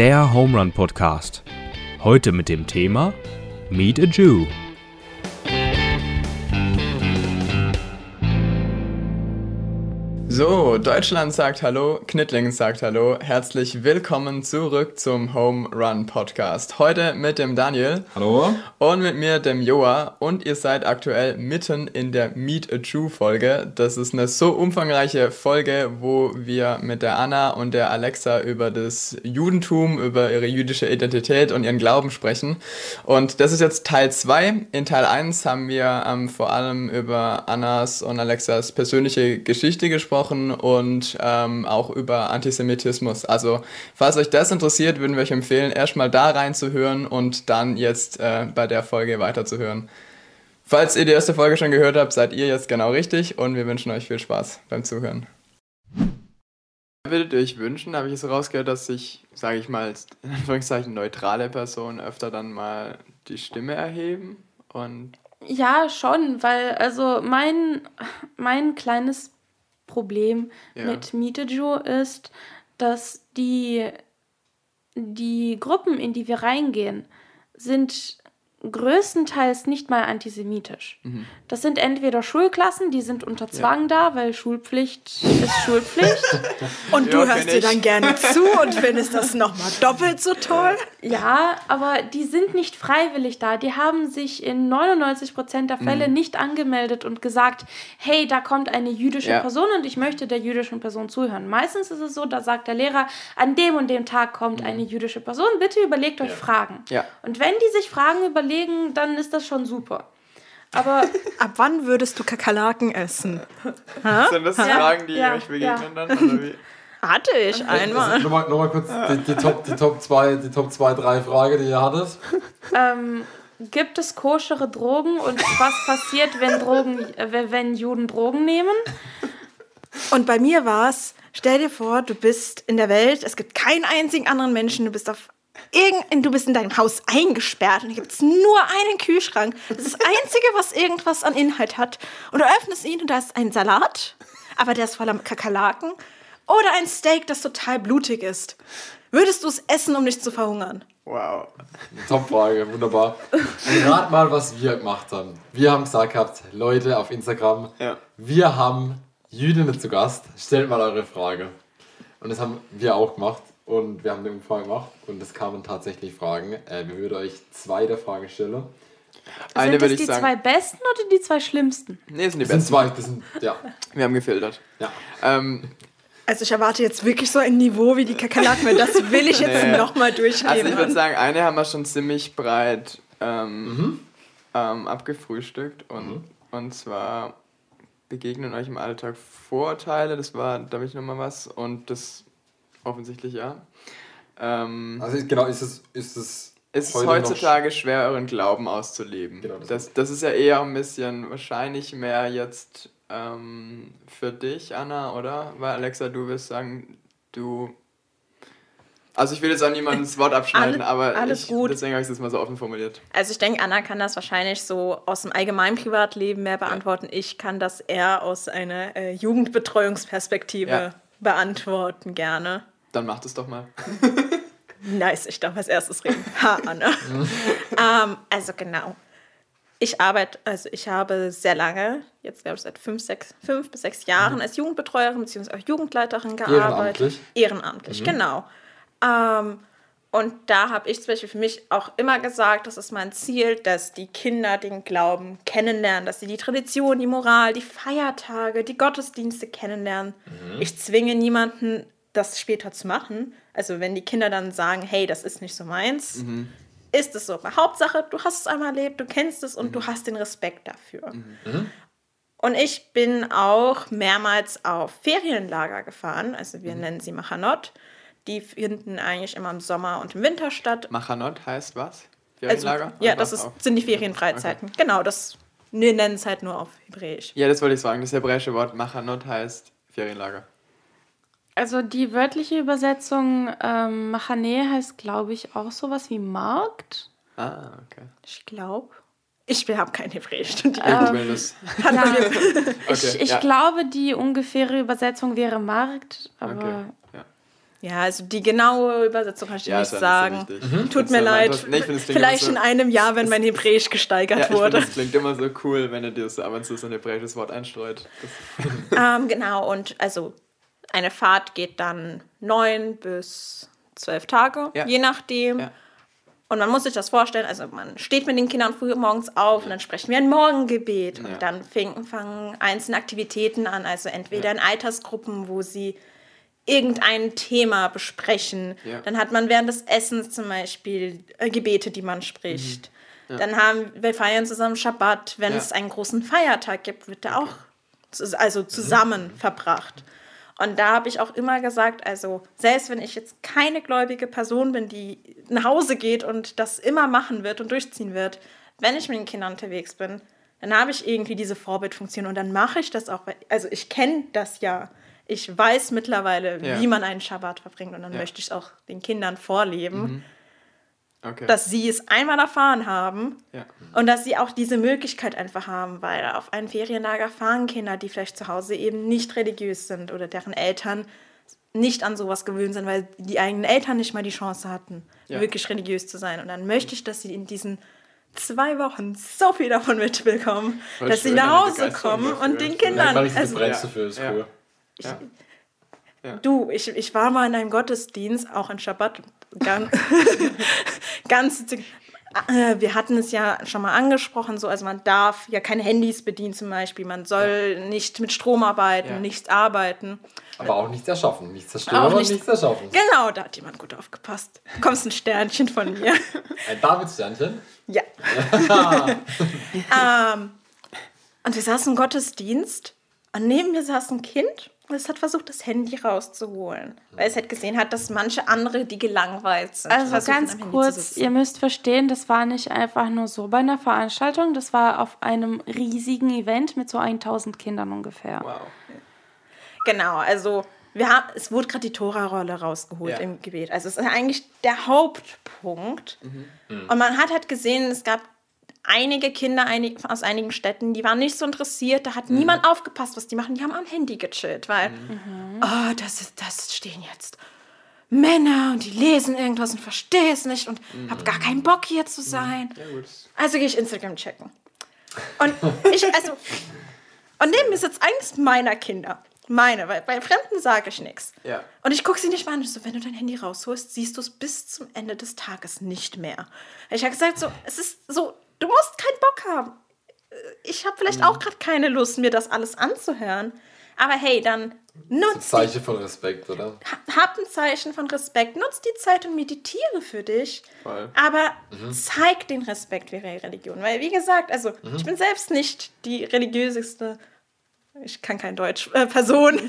der Home Run Podcast. Heute mit dem Thema Meet a Jew. So, Deutschland sagt Hallo, Knittlingen sagt Hallo. Herzlich willkommen zurück zum Home Run Podcast. Heute mit dem Daniel. Hallo. Und mit mir, dem Joa. Und ihr seid aktuell mitten in der Meet a Jew Folge. Das ist eine so umfangreiche Folge, wo wir mit der Anna und der Alexa über das Judentum, über ihre jüdische Identität und ihren Glauben sprechen. Und das ist jetzt Teil 2. In Teil 1 haben wir ähm, vor allem über Annas und Alexas persönliche Geschichte gesprochen und ähm, auch über Antisemitismus. Also, falls euch das interessiert, würden wir euch empfehlen, erstmal da reinzuhören und dann jetzt äh, bei der Folge weiterzuhören. Falls ihr die erste Folge schon gehört habt, seid ihr jetzt genau richtig und wir wünschen euch viel Spaß beim Zuhören. Würdet ihr euch wünschen, habe ich es rausgehört, dass sich, sage ich mal, in Anführungszeichen neutrale Personen öfter dann mal die Stimme erheben und Ja, schon, weil also mein, mein kleines Problem Ja. mit Mieteju ist, dass die, die Gruppen, in die wir reingehen, sind größtenteils nicht mal antisemitisch. Mhm. Das sind entweder Schulklassen, die sind unter Zwang da, weil Schulpflicht ist Schulpflicht. Und du Ja, hörst dir dann gerne zu und findest das nochmal doppelt so toll. Ja, aber die sind nicht freiwillig da. Die haben sich in 99% der Fälle Mhm. nicht angemeldet und gesagt, hey, da kommt eine jüdische Ja. Person und ich möchte der jüdischen Person zuhören. Meistens ist es so, da sagt der Lehrer, an dem und dem Tag kommt eine jüdische Person, bitte überlegt euch Fragen. Mhm. Ja. Und wenn die sich Fragen überlegen, dann ist das schon super. Aber Ab wann würdest du Kakerlaken essen? sind das Fragen, die ja, euch begegnen ja. dann? Oder wie? Hatte ich einmal. Nochmal, nochmal kurz die, die Top, die Top 2, die Top 2, 3 Frage, die ihr hattet. ähm, gibt es koschere Drogen und was passiert, wenn, Drogen, äh, wenn Juden Drogen nehmen? Und bei mir war es, stell dir vor, du bist in der Welt, es gibt keinen einzigen anderen Menschen, du bist auf irgend, du bist in deinem Haus eingesperrt und hier gibt es nur einen Kühlschrank. Das ist das Einzige, was irgendwas an Inhalt hat. Und du öffnest ihn und da ist ein Salat, aber der ist voller Kakerlaken. Oder ein Steak, das total blutig ist. Würdest du es essen, um nicht zu verhungern? Wow. Top-Frage, wunderbar. Und rat mal, was wir gemacht haben. Wir haben gesagt gehabt, Leute auf Instagram, Ja. wir haben Jüdinnen zu Gast, stellt mal eure Frage. Und das haben wir auch gemacht. Und wir haben den Umfang gemacht und es kamen tatsächlich Fragen. Äh, wir würden euch zwei der Fragen stellen. Eine sind würde das ich die sagen. zwei besten oder die zwei schlimmsten? Nee, das sind die Das sind besten. zwei, das sind, ja. Wir haben gefiltert. ja. Ähm, Also ich erwarte jetzt wirklich so ein Niveau wie die Kakerlaken, weil das will ich jetzt Nee. nochmal also ich würde sagen, eine haben wir schon ziemlich breit ähm, ähm, abgefrühstückt. Und, und zwar begegnen euch im Alltag Vorurteile. Das war, da habe ich nochmal was. Und das offensichtlich ja. Ähm, Also genau, ist es, ist es es ist heutzutage schwer, euren Glauben auszuleben. Genau, das- das, das ist ja eher ein bisschen wahrscheinlich mehr jetzt ähm, für dich, Anna, oder? Weil Alexa, du wirst sagen, du. Also ich will jetzt auch niemandem das Wort abschneiden, Alle- aber alles ich, gut. deswegen habe ich es jetzt mal so offen formuliert. Also ich denke, Anna kann das wahrscheinlich so aus dem allgemeinen Privatleben mehr beantworten. Ich kann das eher aus einer äh, Jugendbetreuungsperspektive Ja. beantworten gerne. Dann macht es doch mal. Nice, ich darf als erstes reden. Ha, Anna. ähm, also genau. Ich arbeite, also ich habe sehr lange, jetzt glaube ich seit fünf, sechs, fünf bis sechs Jahren als Jugendbetreuerin bzw. auch Jugendleiterin gearbeitet. Ehrenamtlich? Ehrenamtlich, genau. Ähm, und da habe ich zum Beispiel für mich auch immer gesagt, das ist mein Ziel, dass die Kinder den Glauben kennenlernen, dass sie die Tradition, die Moral, die Feiertage, die Gottesdienste kennenlernen. Ich zwinge niemanden, das später zu machen. Also wenn die Kinder dann sagen, hey, das ist nicht so meins, ist es so. Aber Hauptsache, du hast es einmal erlebt, du kennst es und du hast den Respekt dafür. Und ich bin auch mehrmals auf Ferienlager gefahren. Also wir nennen sie Machanot. Die finden eigentlich immer im Sommer und im Winter statt. Machanot heißt was? Also, Ferienlager? ja, Und das ist, sind die Ferienfreizeiten. Genau, das wir nennen es halt nur auf Hebräisch. Ja, das wollte ich sagen. Das hebräische Wort Machanot heißt Ferienlager. Also die wörtliche Übersetzung ähm, Machane heißt, glaube ich, auch sowas wie Markt. Ah, okay. Ich glaube. Ich habe kein Hebräisch studiert. Ja, Okay, ich ich ja. glaube, die ungefähre Übersetzung wäre Markt, aber Okay, ja. Ja, also die genaue Übersetzung kann ich dir Ja, nicht sagen. so wichtig. Tut Das mir leid. mein- nee, find, Vielleicht immer in so- einem Jahr, wenn mein Hebräisch gesteigert Ja, ich wurde. das klingt immer so cool, wenn er dir so ab und zu so ein hebräisches Wort einstreut. Ähm, genau, und also eine Fahrt geht dann neun bis zwölf Tage, Ja. je nachdem. Ja. Und man muss sich das vorstellen, also man steht mit den Kindern früh morgens auf und dann sprechen wir ein Morgengebet. Ja. Und dann fing, fangen einzelne Aktivitäten an, also entweder in Altersgruppen, wo sie irgendein Thema besprechen. Ja. Dann hat man während des Essens zum Beispiel äh, Gebete, die man spricht. Dann haben wir feiern zusammen Schabbat. Wenn Ja. es einen großen Feiertag gibt, wird der auch zus- also zusammen verbracht. Und da habe ich auch immer gesagt, also selbst wenn ich jetzt keine gläubige Person bin, die nach Hause geht und das immer machen wird und durchziehen wird, wenn ich mit den Kindern unterwegs bin, dann habe ich irgendwie diese Vorbildfunktion und dann mache ich das auch. Also ich kenne das ja. Ich weiß mittlerweile, Ja. wie man einen Schabbat verbringt und dann Ja. möchte ich es auch den Kindern vorleben, okay. dass sie es einmal erfahren haben ja. und dass sie auch diese Möglichkeit einfach haben, weil auf ein Ferienlager fahren Kinder, die vielleicht zu Hause eben nicht religiös sind oder deren Eltern nicht an sowas gewöhnt sind, weil die eigenen Eltern nicht mal die Chance hatten, Ja. wirklich religiös zu sein. Und dann möchte ich, dass sie in diesen zwei Wochen so viel davon mitbekommen, Voll dass sie schön, nach eine Hause kommen und den Kindern. man richtig, Also, Ja. dafür, ist Ja. cool. Ja. Du, ich, ich war mal in einem Gottesdienst, auch in Schabbat, ganz, ganz äh, wir hatten es ja schon mal angesprochen, so, also man darf ja keine Handys bedienen zum Beispiel, man soll nicht mit Strom arbeiten, Ja. nichts arbeiten. Aber auch nichts erschaffen. Nichts zerstören und nicht- nichts erschaffen. Genau, da hat jemand gut aufgepasst. Du bekommst ein Sternchen von mir. Ein Davidsternchen. Ja. ähm, und wir saßen im Gottesdienst und neben mir saß ein Kind es hat versucht, das Handy rauszuholen, weil es halt gesehen hat, dass manche andere, die gelangweilt sind, Also ganz kurz, ihr müsst verstehen, das war nicht einfach nur so bei einer Veranstaltung, das war auf einem riesigen Event mit so 1000 Kindern ungefähr. Wow. Genau, also wir haben, es wurde gerade die Tora-Rolle rausgeholt Ja. im Gebet. Also es ist eigentlich der Hauptpunkt. Mhm. Und man hat halt gesehen, es gab einige Kinder aus einigen Städten, die waren nicht so interessiert. Da hat Mhm. niemand aufgepasst, was die machen. Die haben am Handy gechillt, weil, oh, das, ist, das stehen jetzt Männer und die lesen irgendwas und verstehe es nicht und habe gar keinen Bock hier zu sein. Mhm. Ja, gut. Also gehe ich Instagram checken. Und ich, also, und neben mir sitzt eines meiner Kinder. Meine, weil bei Fremden sage ich nichts. Ja. Und ich gucke sie nicht mal an. Ich so, wenn du dein Handy rausholst, siehst du es bis zum Ende des Tages nicht mehr. Ich habe gesagt, so, es ist so, du musst keinen Bock haben. Ich habe vielleicht auch gerade keine Lust, mir das alles anzuhören. Aber hey, dann nutz die Zeichen von Respekt, oder? hab ein Zeichen von Respekt, nutz die Zeit und meditiere für dich. Voll. Aber zeig den Respekt für ihre Religion. Weil, wie gesagt, also ich bin selbst nicht die religiöseste, ich kann kein Deutsch, äh, Person.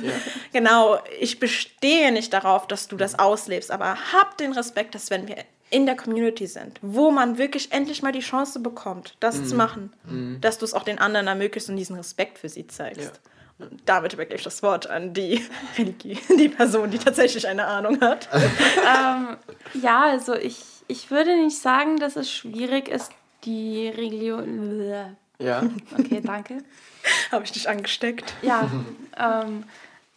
Genau, ich bestehe nicht darauf, dass du das auslebst, aber hab den Respekt, dass wenn wir in der Community sind, wo man wirklich endlich mal die Chance bekommt, das zu machen, dass du es auch den anderen ermöglicht und diesen Respekt für sie zeigst. Und damit übergebe ich das Wort an die Religie, die Person, die tatsächlich eine Ahnung hat. Ähm, ja, also ich, ich würde nicht sagen, dass es schwierig ist, die Religion. Ja. Okay, danke. Habe ich dich angesteckt? Ja, ähm,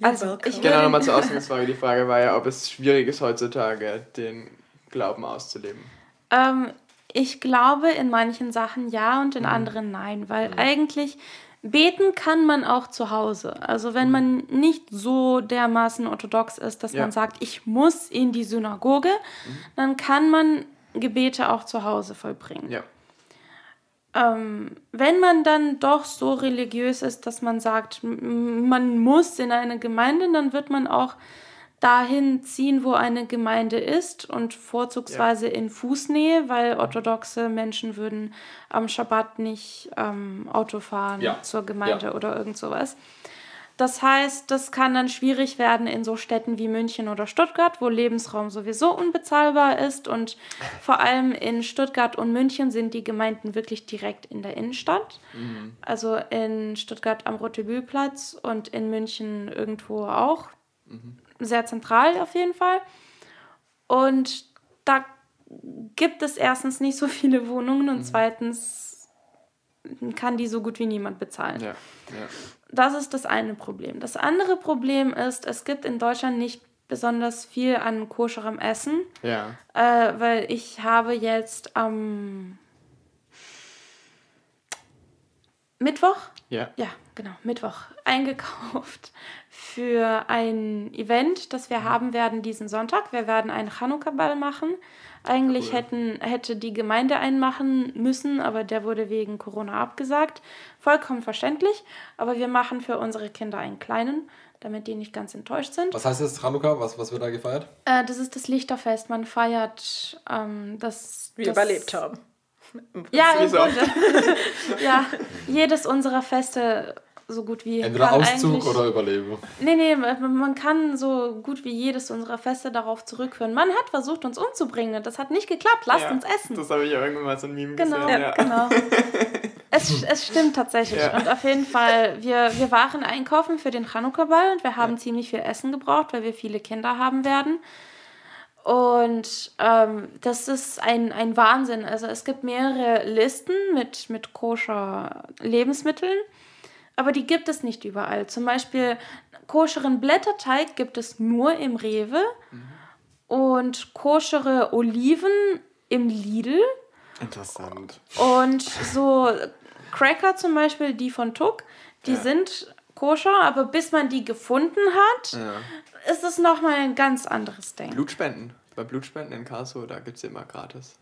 also ich Genau, nochmal zur Ausgangsfrage. Die Frage war ja, ob es schwierig ist heutzutage, den Glauben auszuleben. ähm, ich glaube in manchen Sachen ja und in anderen nein, weil eigentlich beten kann man auch zu Hause. Also wenn man nicht so dermaßen orthodox ist, dass Ja. man sagt, ich muss in die Synagoge, dann kann man Gebete auch zu Hause vollbringen. Ja. Ähm, wenn man dann doch so religiös ist, dass man sagt, man muss in eine Gemeinde, dann wird man auch dahin ziehen, wo eine Gemeinde ist und vorzugsweise in Fußnähe, weil orthodoxe Menschen würden am Schabbat nicht ähm, Auto fahren Ja. zur Gemeinde Ja. oder irgend sowas. Das heißt, das kann dann schwierig werden in so Städten wie München oder Stuttgart, wo Lebensraum sowieso unbezahlbar ist. Und vor allem in Stuttgart und München sind die Gemeinden wirklich direkt in der Innenstadt. Also in Stuttgart am Rotebühlplatz und in München irgendwo auch. Sehr zentral auf jeden Fall. Und da gibt es erstens nicht so viele Wohnungen und zweitens kann die so gut wie niemand bezahlen. Ja. ja. Das ist das eine Problem. Das andere Problem ist, es gibt in Deutschland nicht besonders viel an koscherem Essen, Ja. äh, weil ich habe jetzt am Mittwoch, Ja. ja, genau, Mittwoch eingekauft für ein Event, das wir haben werden diesen Sonntag. Wir werden einen Chanukka-Ball machen. Eigentlich hätten, hätte die Gemeinde einen machen müssen, aber der wurde wegen Corona abgesagt. Vollkommen verständlich. Aber wir machen für unsere Kinder einen kleinen, damit die nicht ganz enttäuscht sind. Was heißt das, Chanukka? Was, was wird da gefeiert? Äh, das ist das Lichterfest. Man feiert ähm, das. Wir das, überlebt haben. Ja, im. Grunde. ja, jedes unserer Feste so gut wie. Entweder Auszug oder Überlebung. Nee, nee, man kann so gut wie jedes unserer Feste darauf zurückführen. Man hat versucht, uns umzubringen. Das hat nicht geklappt. Lasst ja. uns essen. Das habe ich ja irgendwann mal so ein Meme Genau, gesehen. Ja. genau. Es, es stimmt tatsächlich. Ja. Und auf jeden Fall, wir, wir waren einkaufen für den Chanukka-Ball und wir haben ziemlich viel Essen gebraucht, weil wir viele Kinder haben werden. Und ähm, das ist ein, ein Wahnsinn. Also es gibt mehrere Listen mit, mit koscher Lebensmitteln, aber die gibt es nicht überall. Zum Beispiel koscheren Blätterteig gibt es nur im Rewe und koschere Oliven im Lidl. Interessant. Und so Cracker zum Beispiel, die von Tuck, die Ja. sind koscher, aber bis man die gefunden hat, Ja. ist es nochmal ein ganz anderes Ding. Blutspenden. Bei Blutspenden in Karlsruhe, da gibt es immer gratis.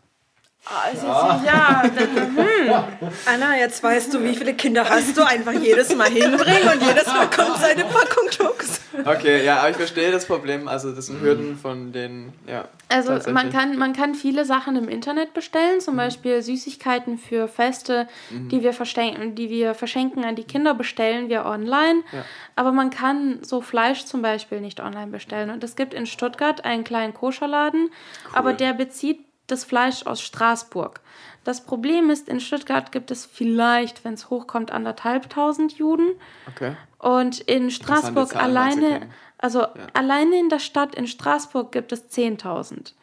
Also, ja, dann, hm. Anna, jetzt weißt du, wie viele Kinder hast du. Einfach jedes Mal hinbringen und jedes Mal kommt seine Packung Tux. Okay, ja, aber ich verstehe das Problem. Also das sind Hürden von den, ja. Also man kann, man kann viele Sachen im Internet bestellen, zum Beispiel Süßigkeiten für Feste, die, wir verschenken, die wir verschenken an die Kinder, bestellen wir online. Ja. Aber man kann so Fleisch zum Beispiel nicht online bestellen. Und es gibt in Stuttgart einen kleinen Koscherladen, aber der bezieht das Fleisch aus Straßburg. Das Problem ist, in Stuttgart gibt es vielleicht, wenn es hochkommt, anderthalbtausend Juden. Okay. Und in Straßburg alleine, also alleine in der Stadt in Straßburg gibt es 10.000.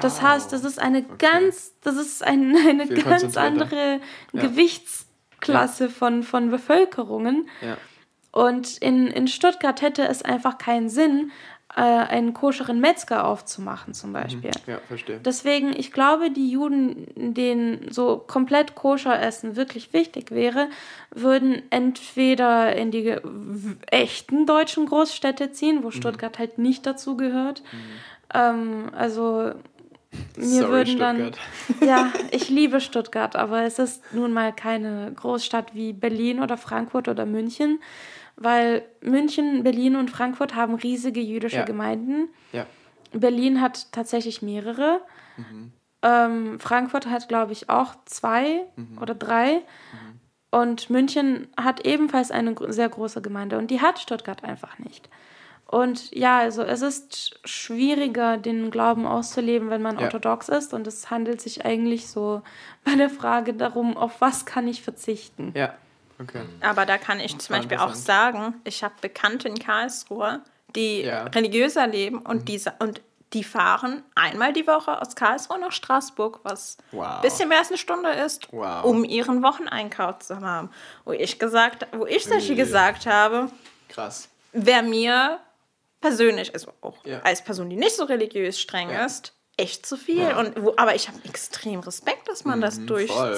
Das Wow. heißt, das ist eine ganz, das ist ein, eine Viel ganz andere Ja. Gewichtsklasse von, von Bevölkerungen. Ja. Und in, in Stuttgart hätte es einfach keinen Sinn, äh, einen koscheren Metzger aufzumachen zum Beispiel. Ja, verstehe. Deswegen, ich glaube, die Juden, denen so komplett koscher Essen wirklich wichtig wäre, würden entweder in die echten deutschen Großstädte ziehen, wo Stuttgart halt nicht dazu gehört. Ähm, also mir Sorry, würden dann. Stuttgart. Ja, ich liebe Stuttgart, aber es ist nun mal keine Großstadt wie Berlin oder Frankfurt oder München, weil München, Berlin und Frankfurt haben riesige jüdische Ja. Gemeinden. Ja. Berlin hat tatsächlich mehrere. Mhm. Ähm, Frankfurt hat, glaube ich, auch zwei Mhm. oder drei. Und München hat ebenfalls eine sehr große Gemeinde und die hat Stuttgart einfach nicht. Und ja, also es ist schwieriger, den Glauben auszuleben, wenn man Ja. orthodox ist. Und es handelt sich eigentlich so bei der Frage darum, auf was kann ich verzichten. Ja, okay. Aber da kann ich zum war Beispiel auch sagen, ich habe Bekannte in Karlsruhe, die Ja. religiöser leben und, diese, und die fahren einmal die Woche aus Karlsruhe nach Straßburg, was Wow. ein bisschen mehr als eine Stunde ist, Wow. um ihren Wocheneinkauf zu haben. Wo ich gesagt, wo ich solche gesagt habe, Krass. wäre mir persönlich, also auch Ja. als Person, die nicht so religiös streng Ja. ist, echt zu viel. Und wo, aber ich habe extrem Respekt, dass man das Mhm, voll.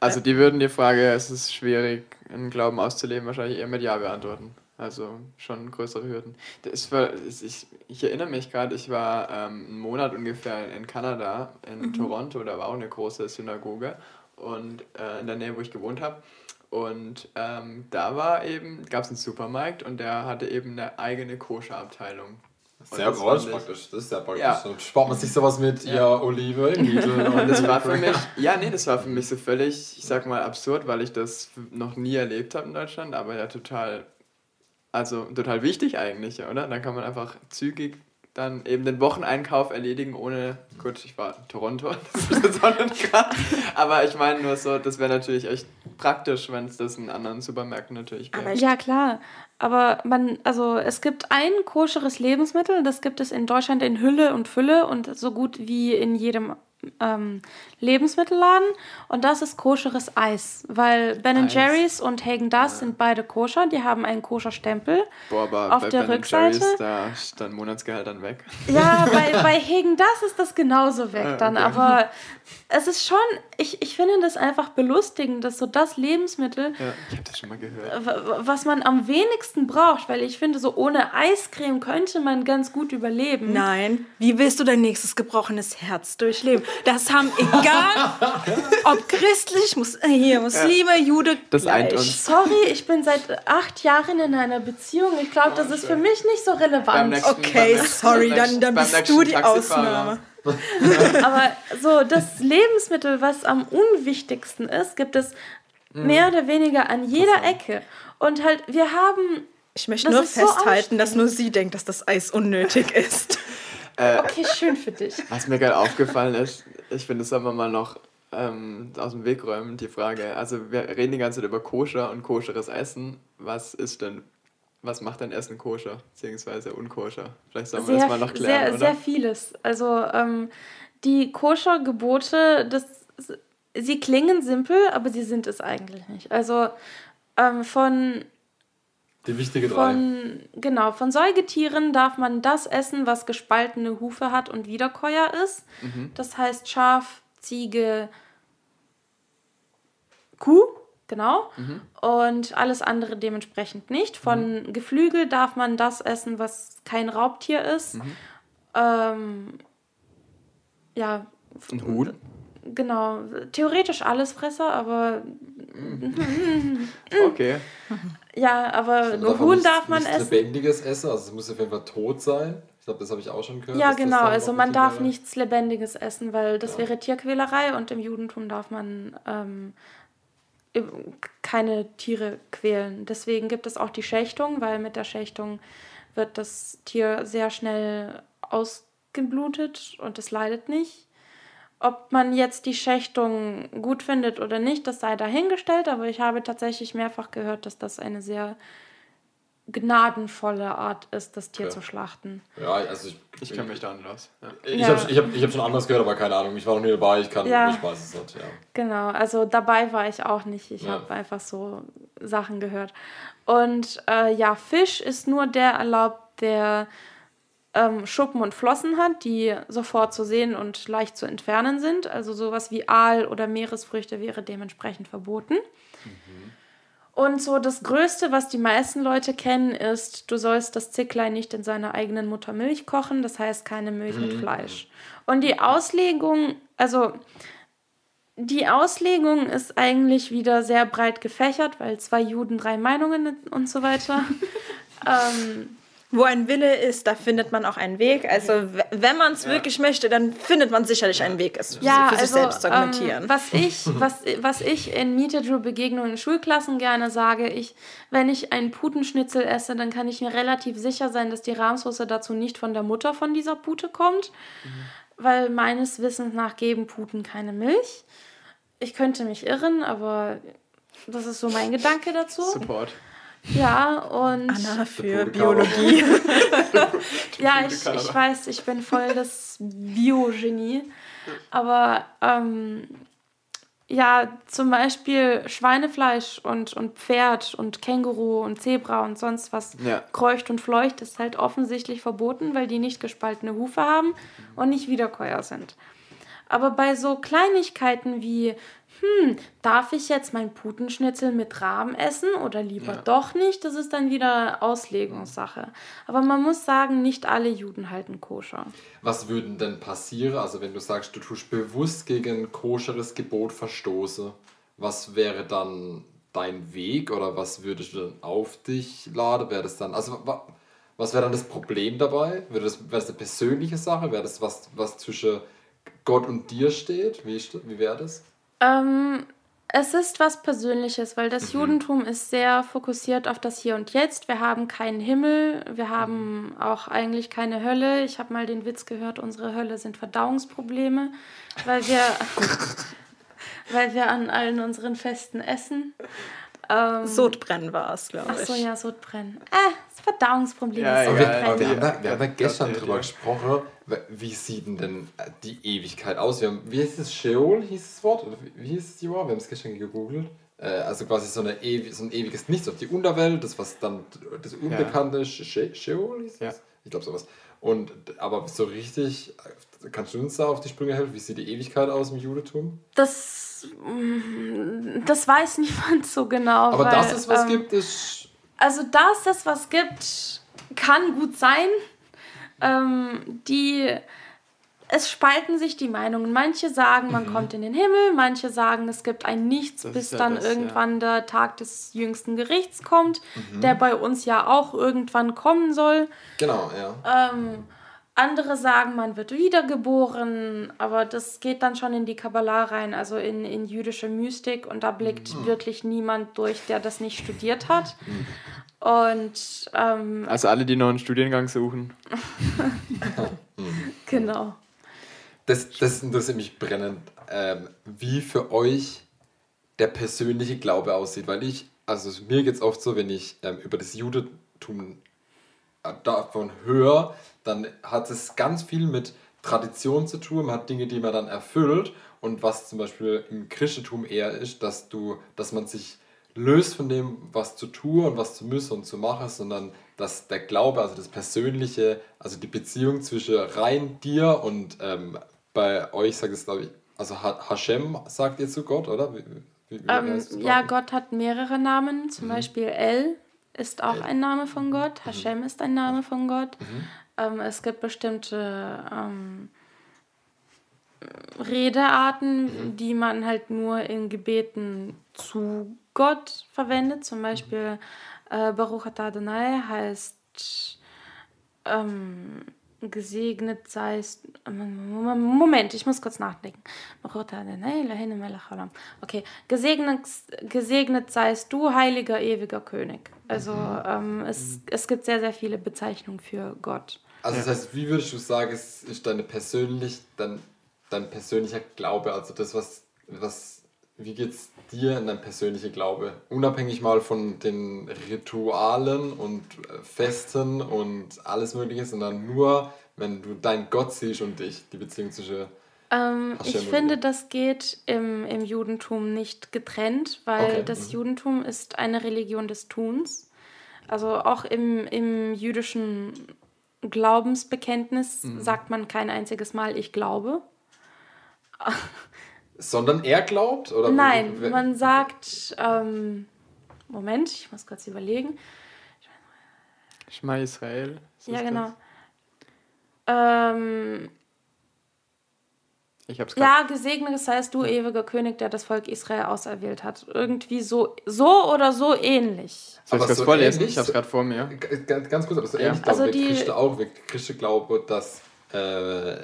Also die würden die Frage, es ist schwierig, einen Glauben auszuleben, wahrscheinlich eher mit Ja beantworten. Also schon größere Hürden. Das war, ich, ich erinnere mich gerade, ich war ähm, einen Monat ungefähr in Kanada, in Toronto, da war auch eine große Synagoge und äh, in der Nähe, wo ich gewohnt habe. Und ähm, da war eben, gab es einen Supermarkt und der hatte eben eine eigene Koscherabteilung. Sehr ich- praktisch. Das ist sehr praktisch. Ja. Dann spart man sich sowas mit, ja, Olive im Lidl. Und das war für mich, ja, nee, das war für mich so völlig, ich sag mal, absurd, weil ich das noch nie erlebt habe in Deutschland, aber ja total, also total wichtig eigentlich, oder? Dann kann man einfach zügig dann eben den Wocheneinkauf erledigen, ohne, gut, ich war in Toronto, das ist krass, aber ich meine nur so, das wäre natürlich echt praktisch, wenn es das in anderen Supermärkten natürlich gäbe. Ja, klar. Aber man, also es gibt ein koscheres Lebensmittel, das gibt es in Deutschland in Hülle und Fülle und so gut wie in jedem ähm, Lebensmittelladen und das ist koscheres Eis, weil Ben Eis. Jerry's und Hagen Dazs sind beide koscher, die haben einen koscher Stempel Boah, aber auf bei der Ben Rückseite. Jerry's, da ist dein Monatsgehalt dann weg. Ja, bei, bei Hagen Dazs ist das genauso weg Ah, dann, okay. aber es ist schon, ich, ich finde das einfach belustigend, dass so das Lebensmittel, Ja, ich das schon mal gehört. was man am wenigsten braucht, weil ich finde, so ohne Eiscreme könnte man ganz gut überleben. Nein, wie willst du dein nächstes gebrochenes Herz durchleben? Das haben egal, ob christlich, mus äh, hier Muslime, Jude, Das eint gleich. uns. Sorry, ich bin seit acht Jahren in einer Beziehung. Ich glaube, das ist für mich nicht so relevant. nächsten- Okay, nächsten- sorry, beim dann, dann bist nächsten du die Taxifahrer. Ausnahme. Aber so das Lebensmittel, was am unwichtigsten ist, gibt es Mhm. mehr oder weniger an jeder Ecke. Und halt, wir haben. Ich möchte nur ist so festhalten, dass nur sie denkt, dass das Eis unnötig ist. Okay, schön für dich. Was mir gerade aufgefallen ist, ich finde, das soll man mal noch ähm, aus dem Weg räumen, die Frage. Also wir reden die ganze Zeit über koscher und koscheres Essen. Was ist denn, was macht denn Essen koscher, beziehungsweise unkoscher? Vielleicht sollen wir das mal noch klären, sehr, oder? sehr vieles. Also ähm, die Koscher-Gebote, das, sie klingen simpel, aber sie sind es eigentlich nicht. Also ähm, von Die wichtige drei. Von, genau, von Säugetieren darf man das essen, was gespaltene Hufe hat und Wiederkäuer ist. Das heißt Schaf, Ziege, Kuh, genau. Und alles andere dementsprechend nicht. Von Geflügel darf man das essen, was kein Raubtier ist. Ähm, ja, Ein Huhn? genau. Theoretisch Allesfresser, aber Okay. ja, aber darf Huhn darf man essen. Lebendiges essen, also es muss auf jeden Fall tot sein. Ich glaube, das habe ich auch schon gehört. Ja, genau. Also man darf wäre. nichts Lebendiges essen, weil das Ja. wäre Tierquälerei und im Judentum darf man ähm, keine Tiere quälen. Deswegen gibt es auch die Schächtung, weil mit der Schächtung wird das Tier sehr schnell ausgeblutet und es leidet nicht. Ob man jetzt die Schächtung gut findet oder nicht, das sei dahingestellt, aber ich habe tatsächlich mehrfach gehört, dass das eine sehr gnadenvolle Art ist, das Tier Ja. zu schlachten. Ja, also ich, Ich kenne mich da aus. Ja. Ich Ja. habe ich hab, ich hab schon anderes gehört, aber keine Ahnung. Ich war noch nie dabei, ich kann, Ja. ich weiß es nicht. Ja. Genau, also dabei war ich auch nicht. Ich Ja. habe einfach so Sachen gehört. Und äh, ja, Fisch ist nur der erlaubt, der ähm, Schuppen und Flossen hat, die sofort zu sehen und leicht zu entfernen sind. Also sowas wie Aal oder Meeresfrüchte wäre dementsprechend verboten. Und so das Größte, was die meisten Leute kennen, ist, du sollst das Zicklein nicht in seiner eigenen Muttermilch kochen, das heißt keine Milch mit Fleisch. Und die Auslegung, also die Auslegung ist eigentlich wieder sehr breit gefächert, weil zwei Juden, drei Meinungen und so weiter. ähm, Wo ein Wille ist, da findet man auch einen Weg. Also wenn man es wirklich möchte, dann findet man sicherlich einen Weg, es ja, für sich also, selbst zu argumentieren. Ähm, was, ich, was, was ich in Meet-Drew-Begegnungen in Schulklassen gerne sage, ich, wenn ich einen Putenschnitzel esse, dann kann ich mir relativ sicher sein, dass die Rahmsoße dazu nicht von der Mutter von dieser Pute kommt, weil meines Wissens nach geben Puten keine Milch. Ich könnte mich irren, aber das ist so mein Gedanke dazu. Support. Ja, und Anna für Biologie. ja, ich, ich weiß, ich bin voll das Biogenie. Aber ähm, ja, zum Beispiel Schweinefleisch und, und Pferd und Känguru und Zebra und sonst was Ja. kreucht und fleucht ist halt offensichtlich verboten, weil die nicht gespaltene Hufe haben und nicht Wiederkäuer sind. Aber bei so Kleinigkeiten wie, hm, darf ich jetzt mein Putenschnitzel mit Rahmen essen oder lieber Ja. doch nicht, das ist dann wieder Auslegungssache. Aber man muss sagen, nicht alle Juden halten koscher. Was würde denn passieren, also wenn du sagst, du tust bewusst gegen ein koscheres Gebot verstoßen, was wäre dann dein Weg oder was würdest du dann auf dich laden? Wäre das dann, also wa- was wäre dann das Problem dabei? Wäre das, wäre das eine persönliche Sache? Wäre das was, was zwischen Gott und dir steht? Wie, wie wäre das? Ähm, es ist was Persönliches, weil das Judentum ist sehr fokussiert auf das Hier und Jetzt. Wir haben keinen Himmel, wir haben auch eigentlich keine Hölle. Ich habe mal den Witz gehört, unsere Hölle sind Verdauungsprobleme, weil wir, weil wir an allen unseren Festen essen. Ähm, Sodbrennen war es, glaube ich. Achso, ja, Sodbrennen. Äh, das Verdauungsproblem Ja, ist Aber egal. wir, Ja. haben, da- wir haben ja gestern Gott, drüber ja. gesprochen, wie sieht denn, denn äh, die Ewigkeit aus? Wir haben, wie hieß es? Sheol hieß das Wort? Oder wie, hieß es die Wort? Wir haben es gestern gegoogelt. Äh, also quasi so, eine ewi so ein ewiges Nichts auf die Unterwelt, das was dann das Unbekannte, She Sheol hieß Ja. es? Ich glaube sowas. Und, aber so richtig, äh, kannst du uns da auf die Sprünge helfen? Wie sieht die Ewigkeit aus im Judentum? Das, mm, das weiß niemand so genau. Aber weil, dass es was ähm, gibt, ist... Also, dass es was gibt, kann gut sein. Ähm, die, es spalten sich die Meinungen. Manche sagen, man kommt in den Himmel, manche sagen, es gibt ein Nichts, Das bis ist ja dann das, ja. irgendwann der Tag des jüngsten Gerichts kommt, der bei uns ja auch irgendwann kommen soll. Genau, ja. Ähm, andere sagen, man wird wiedergeboren, aber das geht dann schon in die Kabbalah rein, also in, in jüdische Mystik und da blickt wirklich niemand durch, der das nicht studiert hat. Und ähm, Also alle, die noch einen Studiengang suchen. genau. Das, das interessiert mich brennend, ähm, wie für euch der persönliche Glaube aussieht. Weil ich, also mir geht es oft so, wenn ich ähm, über das Judentum davon höre, dann hat es ganz viel mit Tradition zu tun. Man hat Dinge, die man dann erfüllt. Und was zum Beispiel im Christentum eher ist, dass du, dass man sich löst von dem, was zu tun und was zu müssen und zu machen, sondern dass der Glaube, also das Persönliche, also die Beziehung zwischen rein dir und ähm, bei euch sagt es, glaube ich, also Ha- Hashem sagt ihr zu Gott, oder? Wie, wie, wie Ähm, ja? Gott hat mehrere Namen, zum Beispiel El ist auch ein Name von Gott, Hashem ist ein Name von Gott. Ähm, es gibt bestimmte ähm, Redearten, die man halt nur in Gebeten zu Gott verwendet. Zum Beispiel äh, Baruch Adonai heißt ähm, gesegnet seist. Moment, ich muss kurz nachdenken. Okay, gesegnet, gesegnet seist du, heiliger, ewiger König. Also ähm, es, es gibt sehr, sehr viele Bezeichnungen für Gott. Also das heißt, wie würdest du sagen, es ist deine persönlich, dein, dein persönlicher Glaube, also das, was, was wie geht's dir in dein persönlicher Glaube? Unabhängig mal von den Ritualen und äh, Festen und alles mögliche, sondern nur, wenn du deinen Gott siehst und dich, die Beziehung zwischen... Ähm, ich finde, das geht im, im Judentum nicht getrennt, weil Okay, das mhm. Judentum ist eine Religion des Tuns. Also auch im, im jüdischen Glaubensbekenntnis Mhm. sagt man kein einziges Mal, ich glaube. Sondern er glaubt? Oder Nein, wie- man sagt, ähm, Moment, ich muss kurz überlegen. Schma Israel. ist ja, genau. Ähm, Ich hab's ja, gesegnet seist du, ewiger König, der das Volk Israel auserwählt hat. Irgendwie so, so oder so ähnlich. Soll ich das so vorlesen? ähnlich- Ich hab's gerade vor mir. Ganz, ganz kurz, aber so Ja. ähnlich glaube Also ich, die- Christen auch, Christen glauben, dass äh,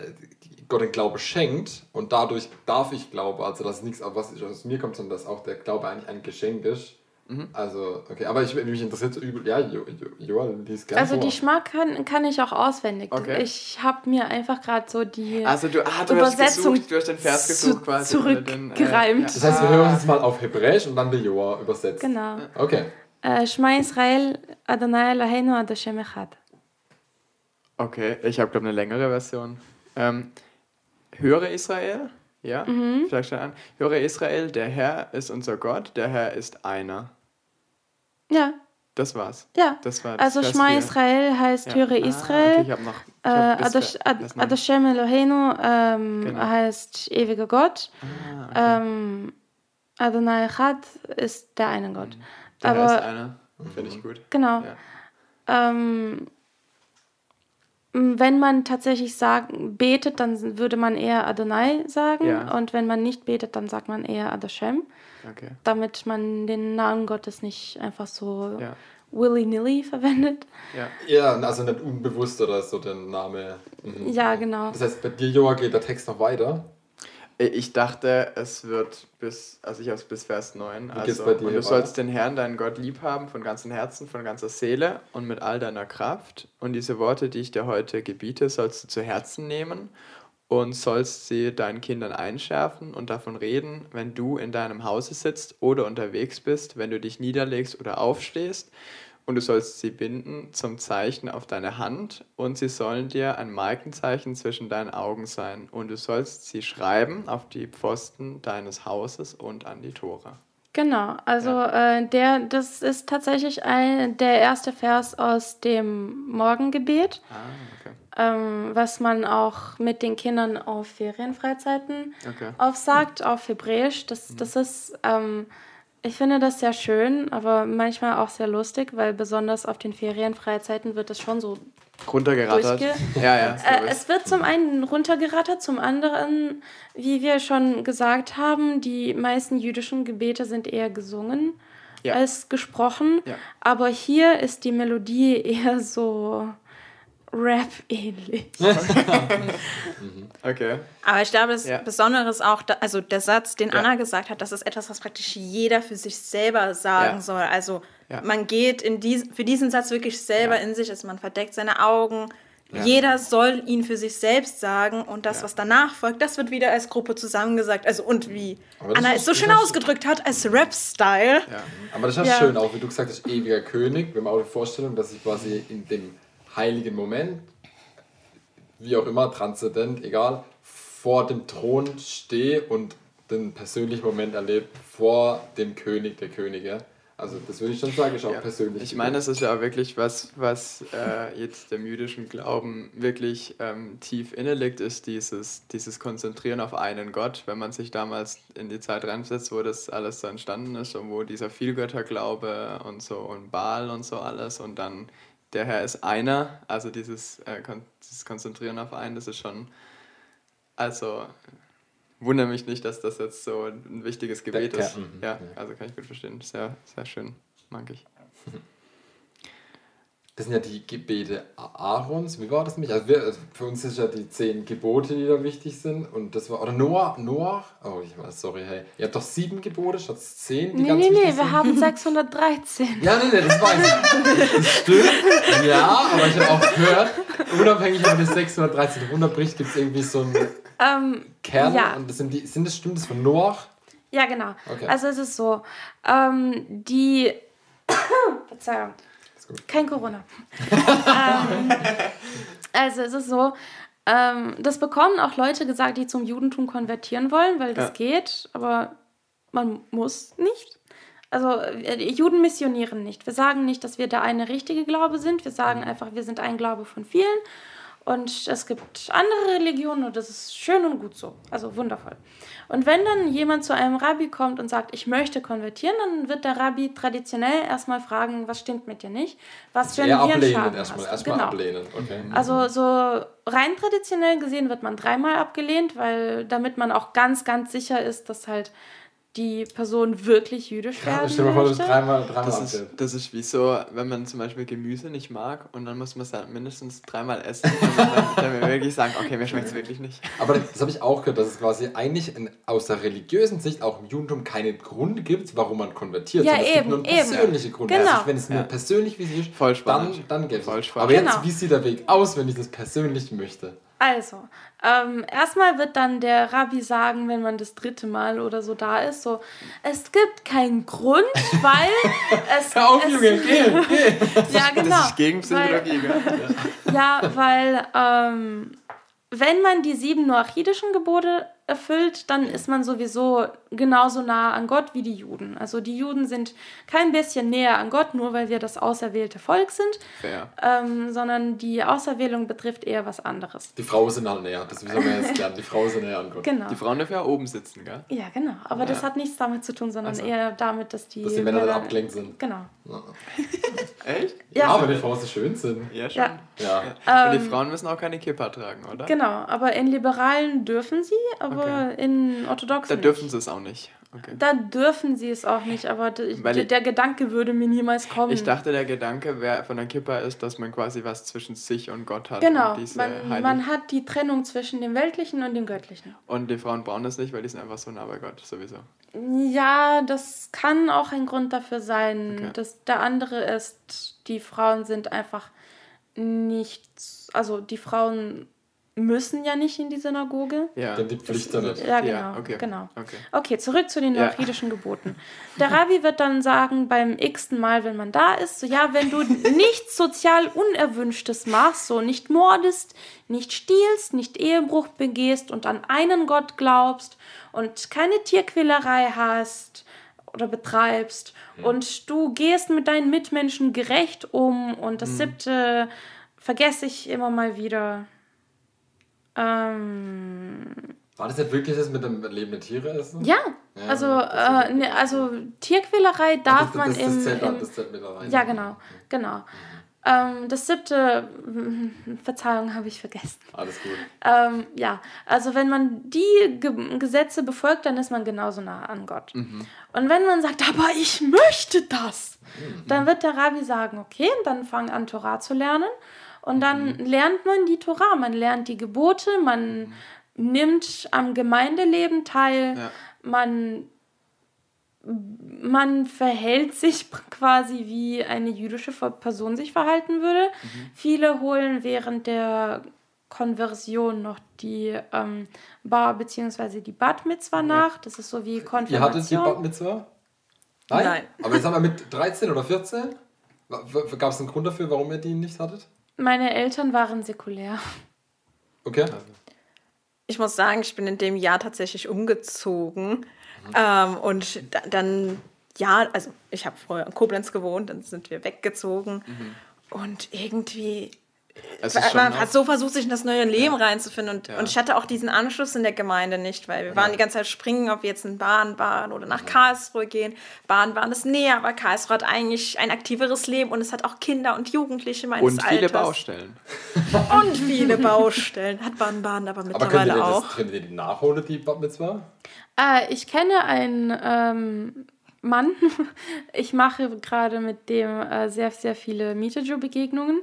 Gott den Glaube schenkt und dadurch darf ich glauben, also dass nichts was aus mir kommt, sondern dass auch der Glaube eigentlich ein Geschenk ist. Mhm. Also, okay, aber ich, mich interessiert so übel, ja, Jo- Jo- Joel, liest gerne Also vor. die Schmack kann, kann ich auch auswendig. Okay. Ich habe mir einfach gerade so die Also du, ah, du hast Übersetzung gesucht, du hast den Vers zu- gesucht quasi. oder den, äh, zurückgereimt. das heißt, wir hören uns mal auf Hebräisch und dann der Joa übersetzt. Genau. Okay. Äh, Shema Israel, Adonai Eloheinu, Ad Hashem Echad. Okay, ich habe glaube eine längere Version. Ähm, höre Israel, ja, Mhm. vielleicht schon an. Höre Israel, der Herr ist unser Gott, der Herr ist einer. Ja, Das war's. ja. Das war Also vier. Israel heißt Ja. Höre Ah, Israel. okay, ich habe noch. Ich Äh, hab bis Ad, Ver- Ad, das noch- Ad Hashem Eloheinu ähm, Genau. heißt ewiger Gott. Ah, okay. Ähm, Adonai Echad ist der eine Gott. der Herr aber- ist einer. Finde ich gut. Genau. Ja. Ähm, wenn man tatsächlich sagen, betet, dann würde man eher Adonai sagen. Ja. Und wenn man nicht betet, dann sagt man eher Adoshem, Okay. damit man den Namen Gottes nicht einfach so Ja. willy-nilly verwendet. Ja. Ja, also nicht unbewusst oder so der Name. Mhm. Ja, genau. Das heißt, bei dir, Joa, geht der Text noch weiter. Ich dachte, es wird bis, also ich habe es bis Vers 9. Wie geht's Also, bei dir und du sollst den Herrn, deinen Gott, lieb haben von ganzem Herzen, von ganzer Seele und mit all deiner Kraft. Und diese Worte, die ich dir heute gebiete, sollst du zu Herzen nehmen und sollst sie deinen Kindern einschärfen und davon reden, wenn du in deinem Hause sitzt oder unterwegs bist, wenn du dich niederlegst oder aufstehst. Und du sollst sie binden zum Zeichen auf deine Hand und sie sollen dir ein Markenzeichen zwischen deinen Augen sein. Und du sollst sie schreiben auf die Pfosten deines Hauses und an die Tore. Genau, also äh, der, das ist tatsächlich ein, der erste Vers aus dem Morgengebet. Ah, okay. ähm, was man auch mit den Kindern auf Ferienfreizeiten Okay. aufsagt, auf Hebräisch. Das, das ist, ähm, ich finde das sehr schön, aber manchmal auch sehr lustig, weil besonders auf den Ferienfreizeiten wird das schon so. Runtergerattert. Ja, ja. Äh, es wird zum einen runtergerattert, zum anderen, wie wir schon gesagt haben, die meisten jüdischen Gebete sind eher gesungen Ja. als gesprochen. Ja. Aber hier ist die Melodie eher so Rap-ähnlich. okay. Aber ich glaube, das Ja. Besondere ist auch, da, also der Satz, den Ja. Anna gesagt hat, das ist etwas, was praktisch jeder für sich selber sagen Ja. soll. Also Ja. man geht in dies, für diesen Satz wirklich selber Ja. in sich, also man verdeckt seine Augen. Ja. Jeder soll ihn für sich selbst sagen und das, Ja. was danach folgt, das wird wieder als Gruppe zusammengesagt. Also und wie Anna es so schön ausgedrückt hat, als Rap-Style. Ja. Aber das ist Ja. schön, auch wie du gesagt hast, ewiger König. Wir haben auch die Vorstellung, dass ich quasi in dem heiligen Moment, wie auch immer, transzendent, egal, vor dem Thron stehe und den persönlichen Moment erlebe vor dem König der Könige. Also das würde ich schon sagen, ist auch Ja. persönlich. Ich meine, das ist ja auch wirklich was, was äh, jetzt dem jüdischen Glauben wirklich ähm, tief inne liegt, ist dieses, dieses Konzentrieren auf einen Gott. Wenn man sich damals in die Zeit reinsetzt, wo das alles so entstanden ist und wo dieser Vielgötterglaube und so und Baal und so alles und dann der Herr ist einer, also dieses, äh, kon dieses Konzentrieren auf einen, das ist schon, also wundere mich nicht, dass das jetzt so ein wichtiges Gebet Ja, ist. Ja, ja. also kann ich gut verstehen. Sehr, sehr schön, mag ich. Das sind ja die Gebete Aarons. Wie war das nicht? Also, wir, also für uns ist ja die zehn Gebote, die da wichtig sind. Und das war. Oder Noah. Noah. Oh, ich war sorry, hey. Ihr habt doch sieben Gebote statt zehn, die Nee, ganz nee, nee, wir sind. haben 613. Ja, nee, nee, das weiß ich. Das stimmt. Ja, aber ich habe auch gehört, unabhängig, ob das 613 runterbricht, gibt es irgendwie so einen Ähm, Kern. Ja. Und das sind, die, sind das, stimmt das von Noach? Ja, genau. Okay. Also es ist so, ähm, die Verzeihung, gut. kein Corona. ähm, also es ist so, ähm, das bekommen auch Leute gesagt, die zum Judentum konvertieren wollen, weil das Ja. geht, aber man muss nicht. Also äh, Juden missionieren nicht. Wir sagen nicht, dass wir der eine richtige Glaube sind. Wir sagen einfach, wir sind ein Glaube von vielen. Und es gibt andere Religionen und das ist schön und gut so. Also wundervoll. Und wenn dann jemand zu einem Rabbi kommt und sagt, ich möchte konvertieren, dann wird der Rabbi traditionell erstmal fragen, was stimmt mit dir nicht? Was für Eher einen ablehnen Hirnschaden erstmal. hast? Erstmal Genau. ablehnen. Okay. Also so rein traditionell gesehen wird man dreimal abgelehnt, weil damit man auch ganz, ganz sicher ist, dass halt die Person wirklich jüdisch werden Stell dir mal vor, möchte. dreimal, dreimal Das ist, das ist wie so, wenn man zum Beispiel Gemüse nicht mag und dann muss man es mindestens dreimal essen, damit wir wirklich sagen, okay, mir schmeckt es wirklich nicht. Aber das habe ich auch gehört, dass es quasi eigentlich in, aus der religiösen Sicht auch im Judentum keinen Grund gibt, warum man konvertiert. Ja, sondern es gibt eben, nur eben. persönlichen Grund. Genau. Also wenn es mir Ja. persönlich wichtig ist, Voll dann, spannend. dann Voll es. Aber jetzt, Genau. wie sieht der Weg aus, wenn ich das persönlich möchte? Also, ähm, erstmal wird dann der Rabbi sagen, wenn man das dritte Mal oder so da ist, so, es gibt keinen Grund, weil es... Hör auf, es, Junge, geh, geh. Ja, genau. Das ist gegen weil, Psychologie? Ja, weil ähm, wenn man die sieben noachidischen Gebote erfüllt, dann ist man sowieso genauso nah an Gott wie die Juden. Also die Juden sind kein bisschen näher an Gott, nur weil wir das auserwählte Volk sind, ähm, sondern die Auserwählung betrifft eher was anderes. Die Frauen sind halt näher, das sollen wir jetzt lernen. Die Frauen sind näher an Gott. Genau. Die Frauen dürfen ja oben sitzen, gell? Ja, genau. Aber das Ja. hat nichts damit zu tun, sondern Also. eher damit, dass die, Dass die Männer dann abgelenkt sind. Genau. Echt? Ja, aber die Frauen so schön sind. Ja, schon. Ja. Ja. Und die Ähm, Frauen müssen auch keine Kippa tragen, oder? Genau, aber in Liberalen dürfen sie, aber in Orthodoxen Da nicht. dürfen sie es auch nicht. Okay. Da dürfen sie es auch nicht, aber ich- der Gedanke würde mir niemals kommen. Ich dachte, der Gedanke wer von der Kippa ist, dass man quasi was zwischen sich und Gott hat. genau, man, man hat die Trennung zwischen dem Weltlichen und dem Göttlichen. und die Frauen brauchen das nicht, weil die sind einfach so nah bei Gott, sowieso. Ja, das kann auch ein Grund dafür sein. Okay. Dass der andere ist, die Frauen sind einfach nicht, also die Frauen müssen ja nicht in die Synagoge. Ja. Denn die Pflicht dann nicht. Ja, genau. Ja, okay. genau. Okay. Okay, zurück zu den Ja. jüdischen Geboten. Der Rabbi wird dann sagen, beim x-ten Mal, wenn man da ist, so, ja, wenn du nichts sozial Unerwünschtes machst, so nicht mordest, nicht stiehlst, nicht Ehebruch begehst und an einen Gott glaubst und keine Tierquälerei hast oder betreibst und du gehst mit deinen Mitmenschen gerecht um und das siebte vergesse ich immer mal wieder. Ähm, War das nicht wirklich das mit dem lebenden Tiere essen? ja, Ja, also, äh, ne, also Tierquälerei darf man das, das im, zählt, im das zählt mit da rein. ja genau, genau. Ähm, das siebte, Verzeihung, habe ich vergessen. Alles gut. Ähm, ja, also wenn man die Ge Gesetze befolgt, dann ist man genauso nah an Gott. Und wenn man sagt, aber ich möchte das, dann wird der Rabbi sagen, okay, dann fang an, Torah zu lernen. Und dann lernt man die Torah, man lernt die Gebote, man nimmt am Gemeindeleben teil, Ja. man, man verhält sich quasi wie eine jüdische Person sich verhalten würde. Viele holen während der Konversion noch die ähm, Bar bzw. die Bat Mitzvah nach. Das ist so wie Ihr hattet die Konfirmation. Bat Mitzvah? Nein? Nein. Aber jetzt haben wir mit 13 oder 14? Gab es einen Grund dafür, warum ihr die nicht hattet? Meine Eltern waren säkulär. Okay. Ich muss sagen, ich bin in dem Jahr tatsächlich umgezogen. Ähm, und da, dann, ja, also ich habe vorher in Koblenz gewohnt, dann sind wir weggezogen. Und irgendwie, man hat so versucht, sich in das neue Leben reinzufinden. Und, Ja. und ich hatte auch diesen Anschluss in der Gemeinde nicht, weil wir waren die ganze Zeit springen, ob wir jetzt in Bahn waren oder nach Karlsruhe gehen. Bahn waren es näher, aber Karlsruhe hat eigentlich ein aktiveres Leben und es hat auch Kinder und Jugendliche meines Und viele Alters. Baustellen. Und viele Baustellen. Hat Baden-Baden aber Aber könnt mittlerweile das, auch. könnt ihr die nachholen, die Bat Mitzvah? Äh, ich kenne einen ähm, Mann. Ich mache gerade mit dem äh, sehr, sehr viele Mieterjo-Begegnungen.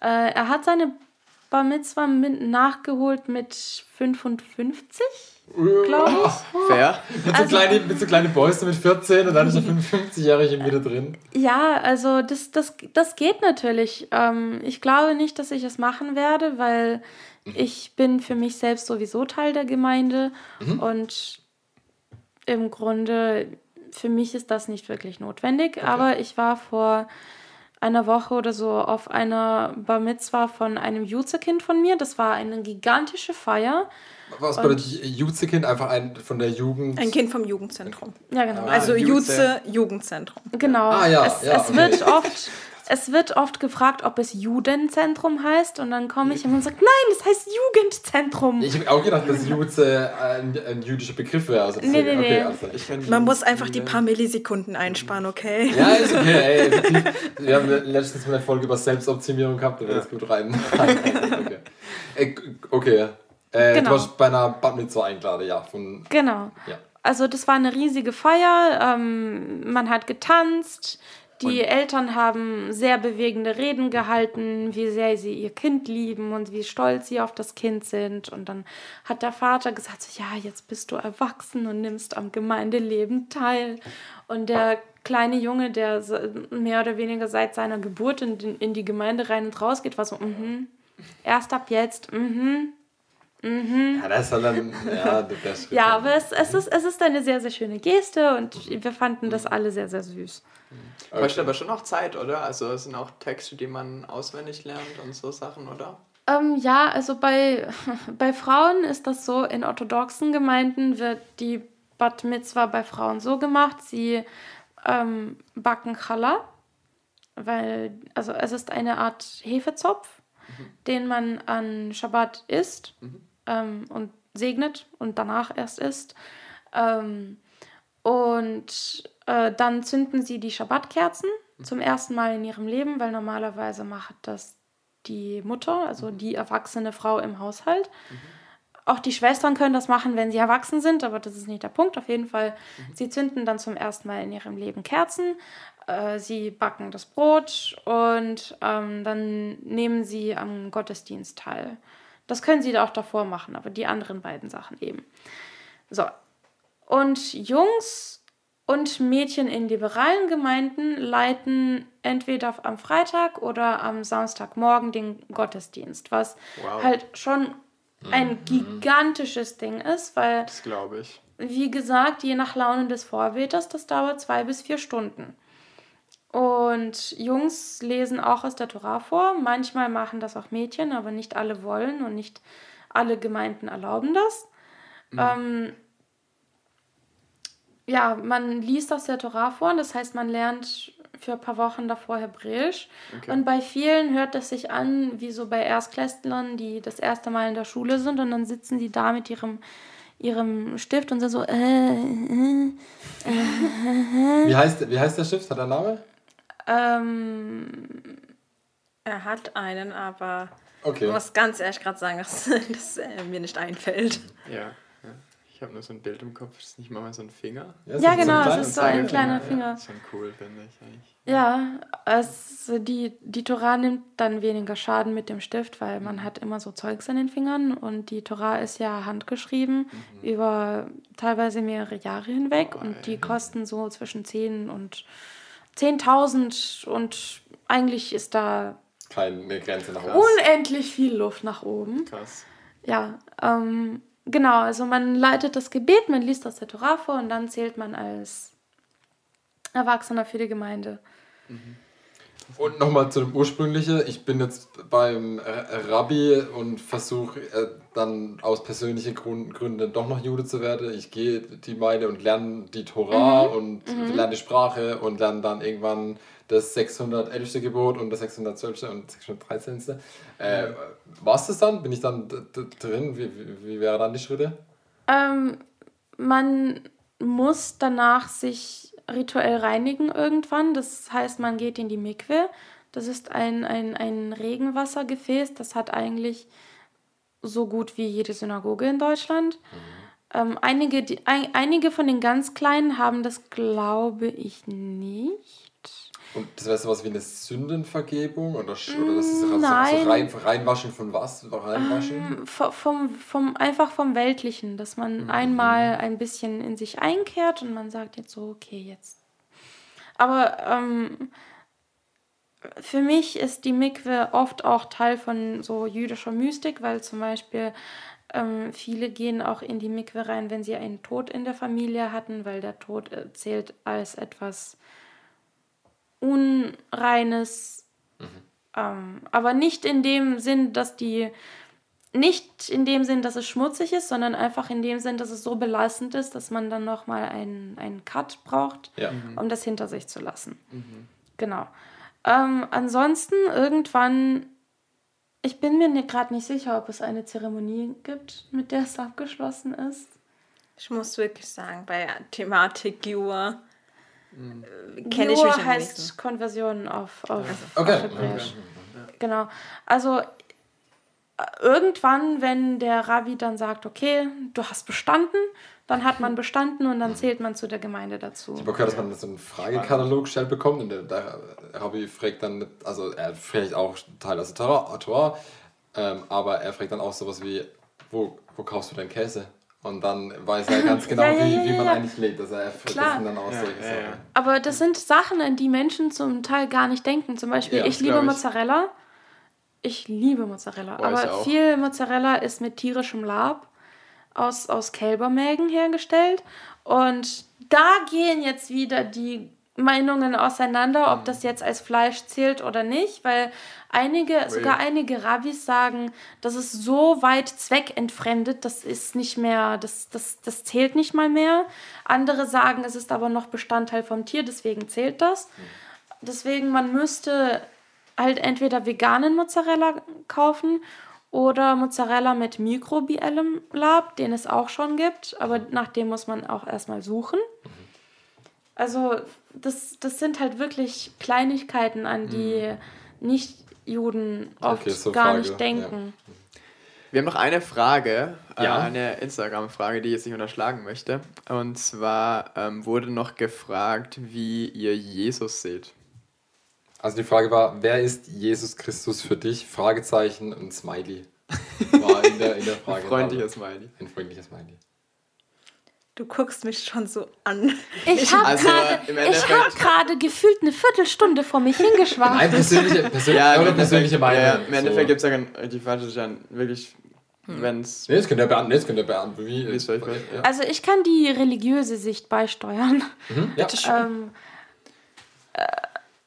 Äh, er hat seine Bar Mitzvah mit, nachgeholt mit 55, glaube ich. Fair. Mit so, kleine, mit so kleine Boys mit 14 und dann ist der 55-Jährige wieder drin. Ja, also das, das, das geht natürlich. Ähm, ich glaube nicht, dass ich es machen werde, weil ich bin für mich selbst sowieso Teil der Gemeinde und im Grunde für mich ist das nicht wirklich notwendig. Aber ich war vor einer Woche oder so auf einer Bar Mitzvah von einem Jutze-Kind von mir. Das war eine gigantische Feier. Was bedeutet Jutze-Kind? Einfach ein von der Jugend. Ein Kind vom Jugendzentrum. Ja, genau. Also Jutze. Jutze Jugendzentrum. Genau. Ah, ja, es, ja, es okay. wird oft. Es wird oft gefragt, ob es Judenzentrum heißt und dann komme ich immer und sage, nein, es heißt Jugendzentrum. Ich habe auch gedacht, dass Jutze ein, ein jüdischer Begriff wäre. Also Nee, nee, nee. okay, also Man muss einfach die paar Millisekunden einsparen, okay? Ja, ist okay. Ey. Wir haben letztens mal eine Folge über Selbstoptimierung gehabt, da wird das gut rein. okay. Äh, okay. Äh, Genau. Du warst bei einer Bad Mitzvah eingeladen, ja. Von, Genau. ja. Also das war eine riesige Feier. Ähm, man hat getanzt. Die Eltern haben sehr bewegende Reden gehalten, wie sehr sie ihr Kind lieben und wie stolz sie auf das Kind sind. Und dann hat der Vater gesagt, so, ja, jetzt bist du erwachsen und nimmst am Gemeindeleben teil. Und der kleine Junge, der mehr oder weniger seit seiner Geburt in, in die Gemeinde rein und raus geht, war so, mhm, erst ab jetzt, mhm. Ja, das ist dann, ja, Schritt. Ja, aber es, es, ist, es ist eine sehr, sehr schöne Geste und wir fanden das alle sehr, sehr süß. Kostet aber schon auch Zeit, oder? Also es sind auch Texte, die man auswendig lernt und so Sachen, oder? Ähm, ja, also bei, bei Frauen ist das so, in orthodoxen Gemeinden wird die Bat Mitzvah bei Frauen so gemacht, sie ähm, backen Challah, weil, also es ist eine Art Hefezopf, den man an Schabbat isst ähm, und segnet und danach erst isst. Ähm, und äh, dann zünden sie die Schabbatkerzen zum ersten Mal in ihrem Leben, weil normalerweise macht das die Mutter, also die erwachsene Frau im Haushalt. Auch die Schwestern können das machen, wenn sie erwachsen sind, aber das ist nicht der Punkt. Auf jeden Fall, sie zünden dann zum ersten Mal in ihrem Leben Kerzen, äh, sie backen das Brot und ähm, dann nehmen sie am Gottesdienst teil. Das können sie auch davor machen, aber die anderen beiden Sachen eben. So. Und Jungs und Mädchen in liberalen Gemeinden leiten entweder am Freitag oder am Samstagmorgen den Gottesdienst, was Wow. halt schon ein gigantisches Ding ist, weil, Das glaube ich. wie gesagt, je nach Laune des Vorweters, das dauert zwei bis vier Stunden. Und Jungs lesen auch aus der Tora vor. Manchmal machen das auch Mädchen, aber nicht alle wollen und nicht alle Gemeinden erlauben das. Ähm, ja, man liest aus der Tora vor, das heißt, man lernt für ein paar Wochen davor Hebräisch. Okay. Und bei vielen hört es sich an, wie so bei Erstklässlern, die das erste Mal in der Schule sind und dann sitzen sie da mit ihrem, ihrem Stift und sind so, äh, äh, Wie heißt, wie heißt der Stift? Hat er einen Namen? Ähm, Er hat einen, aber Okay. ich muss ganz ehrlich gerade sagen, dass das äh, mir nicht einfällt. Ja. ja. Ich habe nur so ein Bild im Kopf, das ist nicht mal so ein Finger. es Ja, ist genau, ein es ist so ein Zeigefinger. kleiner Ja, Finger. Schon cool, finde ich eigentlich. Ja, es, die, die Torah nimmt dann weniger Schaden mit dem Stift, weil man hat immer so Zeugs in den Fingern und die Torah ist ja handgeschrieben über teilweise mehrere Jahre hinweg und die kosten so zwischen 10 und 10.000 und eigentlich ist da Keine Grenze nach oben. unendlich viel Luft nach oben. Krass. Ja, ähm, genau, also man leitet das Gebet, man liest aus der Torah vor und dann zählt man als Erwachsener für die Gemeinde. Und nochmal zu dem ursprünglichen. Ich bin jetzt beim äh, Rabbi und versuche äh, dann aus persönlichen Gründen doch noch Jude zu werden. Ich gehe die Meile und lerne die Torah und lerne die Sprache und lerne dann irgendwann das 611. Gebot und das 612. und 613. Äh, Was das dann? Bin ich dann drin? Wie, wie, wie wäre dann die Schritte? Ähm, man muss danach sich rituell reinigen irgendwann. Das heißt, man geht in die Mikwe. Das ist ein, ein, ein Regenwassergefäß. Das hat eigentlich so gut wie jede Synagoge in Deutschland. Ähm, einige, die, ein, einige von den ganz Kleinen haben das, glaube ich, nicht. Und das wäre sowas wie eine Sündenvergebung? Oder, oder das ist so, so Nein. rein, reinwaschen von was? Reinwaschen? V- vom, vom, einfach vom Weltlichen, dass man einmal ein bisschen in sich einkehrt und man sagt jetzt so, okay, jetzt. Aber ähm, für mich ist die Mikwe oft auch Teil von so jüdischer Mystik, weil zum Beispiel ähm, viele gehen auch in die Mikwe rein, wenn sie einen Tod in der Familie hatten, weil der Tod äh, zählt als etwas Unreines, ähm, aber nicht in dem Sinn, dass die nicht in dem Sinn, dass es schmutzig ist, sondern einfach in dem Sinn, dass es so belastend ist, dass man dann nochmal einen, einen Cut braucht, Ja. um das hinter sich zu lassen. Genau. Ähm, ansonsten irgendwann, ich bin mir gerade nicht sicher, ob es eine Zeremonie gibt, mit der es abgeschlossen ist. Ich muss wirklich sagen, bei Thematik Jura äh, kenne ich mich heißt wenigsten. Konversion auf, auf, Okay. auf Hebräisch. Genau. Also äh, irgendwann, wenn der Rabbi dann sagt, okay, du hast bestanden, dann hat man bestanden und dann zählt man zu der Gemeinde dazu. Ich habe gehört, dass man so einen Fragekatalog gestellt bekommt und der, der Rabbi fragt dann, nicht, also er fragt auch Teil aus der Torah ähm, aber er fragt dann auch sowas wie, wo, wo kaufst du deinen Käse? Und dann weiß er ganz genau, Ja, ja, wie, ja, wie man ja. eigentlich lebt. Also er Klar. das sind dann auch Ja, solche ja, Sachen. ja. Aber das sind Sachen, an die Menschen zum Teil gar nicht denken. Zum Beispiel, Ja, ich liebe ich. Mozzarella. Ich liebe Mozzarella. Boah, aber viel Mozzarella ist mit tierischem Lab aus, aus Kälbermägen hergestellt. Und da gehen jetzt wieder die Meinungen auseinander, ob das jetzt als Fleisch zählt oder nicht, weil einige, sogar einige Rabbis sagen, das ist so weit zweckentfremdet, das ist nicht mehr, das, das, das zählt nicht mal mehr. Andere sagen, es ist aber noch Bestandteil vom Tier, deswegen zählt das. Deswegen, man müsste halt entweder veganen Mozzarella kaufen oder Mozzarella mit mikrobiellem Lab, den es auch schon gibt, aber nach dem muss man auch erstmal suchen. Also das, das sind halt wirklich Kleinigkeiten, an die Nicht-Juden oft Okay, so gar Frage, nicht denken. Wir haben noch eine Frage, Ja. äh, eine Instagram-Frage, die ich jetzt nicht unterschlagen möchte. Und zwar ähm, wurde noch gefragt, wie ihr Jesus seht. Also die Frage war, wer ist Jesus Christus für dich? Fragezeichen und Smiley. War in der, in der Frage. Freundliches Smiley. Ein freundliches Smiley. Du guckst mich schon so an. Ich habe Also, gerade hab gefühlt eine Viertelstunde vor mich Nein, hingeschwafelt. persönliche, persönliche, eure persönliche Meinung. Ja, Im Endeffekt so. gibt es ja kein- die falsche ist ja ein wirklich Wenn's. Nee, das könnte der Bernd, nee, das könnte der Bernd. Wie, es ja. Also ich kann die religiöse Sicht beisteuern. Mhm, ja. Ähm, äh,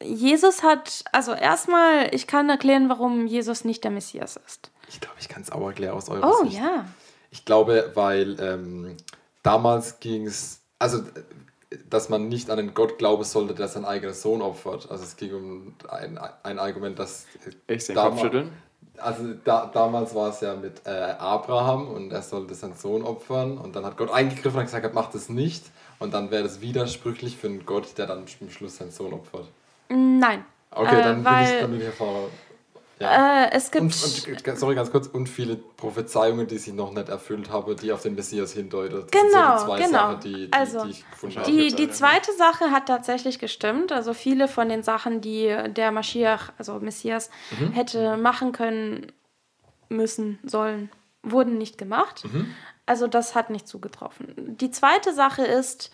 Jesus hat, also erstmal, ich kann erklären, warum Jesus nicht der Messias ist. Ich glaube, ich kann es auch erklären aus eurer Oh Sicht. ja. Ich glaube, weil ähm, damals ging es, also äh, dass man nicht an den Gott glauben sollte, der seinen eigenen Sohn opfert. Also es ging um ein, ein Argument, das äh, Ich sehe Dama- Kopfschütteln. Also da, damals war es ja mit äh, Abraham und er sollte seinen Sohn opfern und dann hat Gott eingegriffen und gesagt, macht das nicht und dann wäre das widersprüchlich für einen Gott, der dann am Schluss seinen Sohn opfert. Nein. Okay, Äh, dann bin ich, weil- dann bin ich hervor. Ja. Äh, es gibt. Und, und sorry, ganz kurz, und viele Prophezeiungen, die sich noch nicht erfüllt habe, die auf den Messias hindeuten. Das Genau, sind so die zwei genau. Sachen, die, die, Also, die ich. Die, die zweite Sache hat tatsächlich gestimmt. Also viele von den Sachen, die der Maschiach, also Messias, Mhm. hätte machen können, müssen, sollen, wurden nicht gemacht. Mhm. Also das hat nicht zugetroffen. Die zweite Sache ist,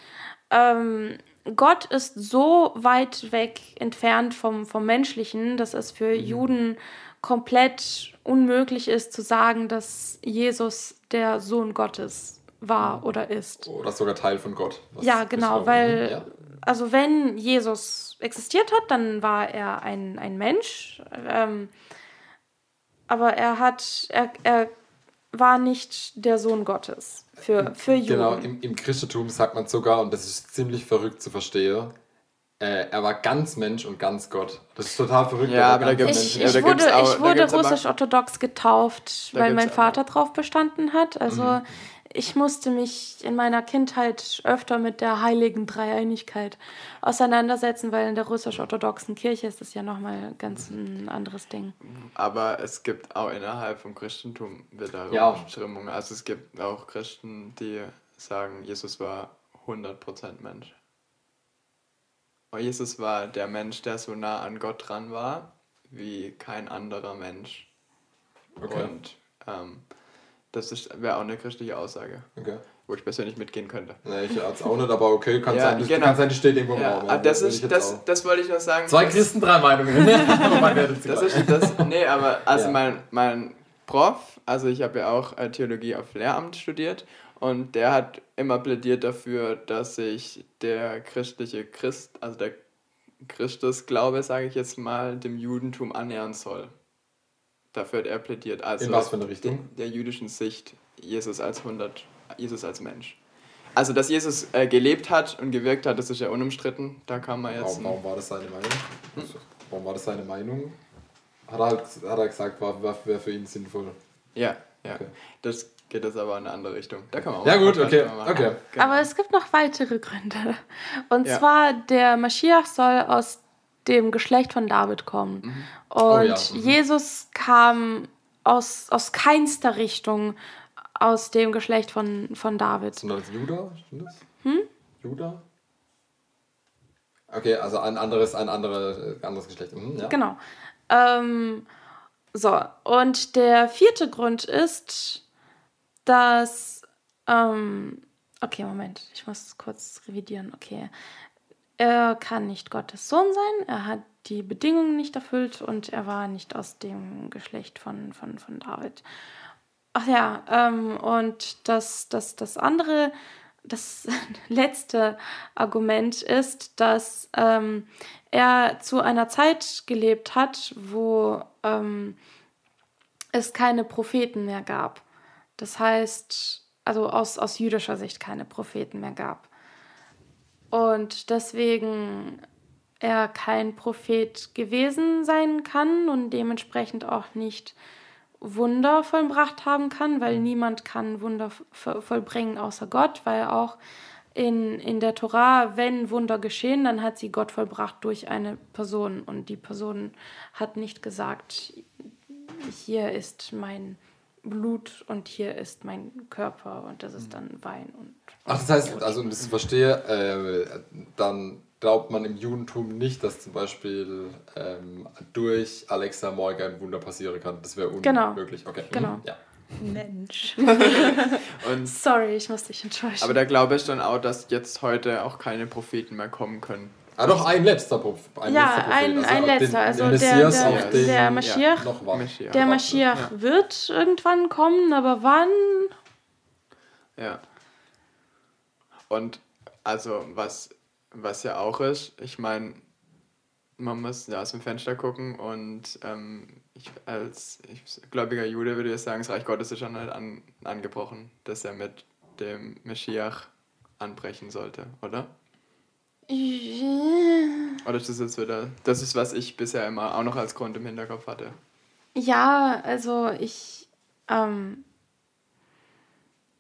ähm, Gott ist so weit weg entfernt vom, vom Menschlichen, dass es für Mhm. Juden komplett unmöglich ist zu sagen, dass Jesus der Sohn Gottes war oder ist. Oder sogar Teil von Gott. Ja, genau, weil, Ja. also wenn Jesus existiert hat, dann war er ein, ein Mensch, ähm, aber er hat, er, er war nicht der Sohn Gottes für, für Juden. Genau, im, im Christentum sagt man sogar, und das ist ziemlich verrückt zu verstehen, äh, er war ganz Mensch und ganz Gott. Das ist total verrückt. Ja, er aber da ganz gibt's- Ich, Ja, ich gibt's wurde, auch- ich wurde aber- russisch-orthodox getauft, weil mein Vater drauf bestanden hat. Also ich musste mich in meiner Kindheit öfter mit der heiligen Dreieinigkeit auseinandersetzen, weil in der russisch-orthodoxen Kirche ist das ja nochmal ganz ein anderes Ding. Aber es gibt auch innerhalb vom Christentum wieder Ja. Strömungen. Also es gibt auch Christen, die sagen, Jesus war 100% Mensch. Und Jesus war der Mensch, der so nah an Gott dran war, wie kein anderer Mensch. Okay. Und ähm, das wäre auch eine christliche Aussage, Okay. wo ich persönlich mitgehen könnte. Nee, ich jetzt auch nicht, aber okay, kann, Ja, sein, das, genau. kann sein, die steht irgendwo im Ja, Raum. ah, das, ist, das, auch. das wollte ich noch sagen. Zwei das- Christen, drei Meinungen. Das ist das. Nee, aber also Ja. mein, mein Prof, also ich habe ja auch äh, Theologie auf Lehramt studiert und der hat immer plädiert dafür, dass sich der christliche Christ, also der Christusglaube, sage ich jetzt mal, dem Judentum annähern soll. Dafür hat er plädiert. Also In was für eine Richtung? Der, der jüdischen Sicht, Jesus als 100, Jesus als Mensch. Also, dass Jesus äh, gelebt hat und gewirkt hat, das ist ja unumstritten. Da kann man jetzt. Warum, warum war das seine Meinung? Warum war das seine Meinung? Hat er, halt, hat er gesagt, war, war, wäre für ihn sinnvoll. Ja, ja. Okay. Das geht jetzt aber in eine andere Richtung. Da kann man auch Ja, gut, okay, okay. Genau. Aber es gibt noch weitere Gründe. Und Ja. zwar, der Maschiach soll aus dem Geschlecht von David kommen. Und Oh ja, mhm. Jesus kam aus, aus keinster Richtung aus dem Geschlecht von, von David. Sind das Judah? Stimmt das? Hm? Judah? Okay, also ein anderes, ein andere, äh, anderes Geschlecht. Mhm, ja. Genau. Ähm, so, und der vierte Grund ist, dass. Ähm, okay, Moment, ich muss kurz revidieren. Okay. Er kann nicht Gottes Sohn sein, er hat die Bedingungen nicht erfüllt und er war nicht aus dem Geschlecht von, von, von David. Ach ja, ähm, und das, das, das andere, das letzte Argument ist, dass ähm, er zu einer Zeit gelebt hat, wo ähm, es keine Propheten mehr gab. Das heißt, also aus, aus jüdischer Sicht keine Propheten mehr gab. Und deswegen er kein Prophet gewesen sein kann und dementsprechend auch nicht Wunder vollbracht haben kann, weil niemand kann Wunder vo- vollbringen außer Gott, weil auch in, in der Tora, wenn Wunder geschehen, dann hat sie Gott vollbracht durch eine Person und die Person hat nicht gesagt, hier ist mein Blut und hier ist mein Körper und das ist dann Wein und Ach, das heißt, also das zu verstehen, äh, dann glaubt man im Judentum nicht, dass zum Beispiel ähm, durch Alexa Morgan ein Wunder passieren kann. Das wäre Genau. unmöglich. Okay. Genau. Mhm. Ja. Mensch. Und, Sorry, ich muss dich enttäuschen. aber der Glaube ist dann auch, dass jetzt heute auch keine Propheten mehr kommen können. Ah, doch, ein letzter Prophet. Ein Ja, letzter Prophet. ein- ein auf letzter, also der- der- den der war. Maschiach. Der Ja. Maschiach wird irgendwann kommen, aber wann? Ja. Und also, was, was ja auch ist, ich meine, man muss ja aus dem Fenster gucken und ähm, ich, als ich, gläubiger Jude würde ich sagen, das Reich Gottes ist schon halt an, angebrochen, dass er mit dem Meschiach anbrechen sollte, oder? Oder ist das jetzt wieder, das ist, was ich bisher immer auch noch als Grund im Hinterkopf hatte. Ja, also ich, ähm,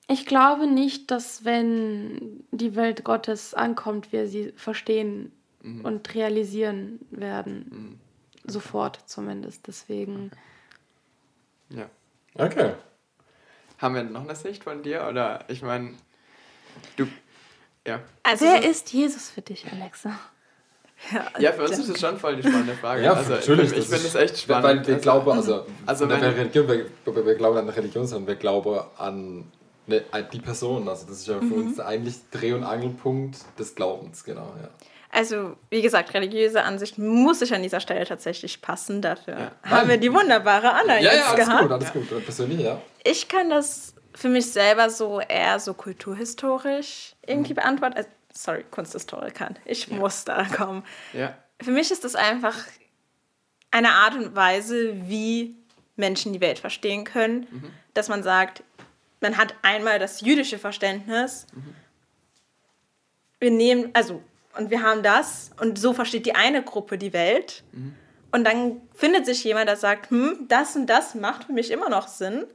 ich glaube nicht, dass wenn die Welt Gottes ankommt, wir sie verstehen und realisieren werden. Sofort zumindest. Deswegen. Ja. Okay. Haben wir noch eine Sicht von dir? Oder ich meine, du. Ja. Also, Wer ist Jesus für dich, Alexa? Ja, für uns ist das schon voll die spannende Frage. Ja, also, natürlich. Ich, finde es echt spannend. Weil wir Also- glauben, also, Also also wir, wenn- Religion, wir, wir, wir glauben an Religion, sondern wir glauben an, eine, an die Person. Also das ist ja für Mhm. uns eigentlich Dreh- und Angelpunkt des Glaubens, genau. Ja. also, wie gesagt, religiöse Ansicht muss ich an dieser Stelle tatsächlich passen. Dafür Ja. haben wir die wunderbare Anna Ja, jetzt ja, alles gehabt. gut, alles gut. Persönlich, ja. Ich kann das für mich selber so eher so kulturhistorisch irgendwie beantworten. Also, sorry, Kunsthistorikerin. Ich muss da kommen. Ja. Für mich ist das einfach eine Art und Weise, wie Menschen die Welt verstehen können, dass man sagt, man hat einmal das jüdische Verständnis. Wir nehmen, also, und wir haben das, und so versteht die eine Gruppe die Welt. Und dann findet sich jemand, der sagt, hm, das und das macht für mich immer noch Sinn,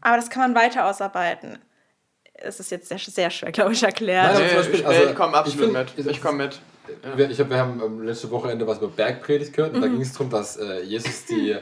aber das kann man weiter ausarbeiten. Es ist jetzt sehr, sehr schwer, glaube ich, erklärt. Nein, Beispiel, ich, also, ich komme absolut ich mit. find- Ich komme mit. Wir, ich hab, wir haben ähm, letzte Wochenende was über Bergpredigt gehört und da ging es darum, dass äh, Jesus die äh,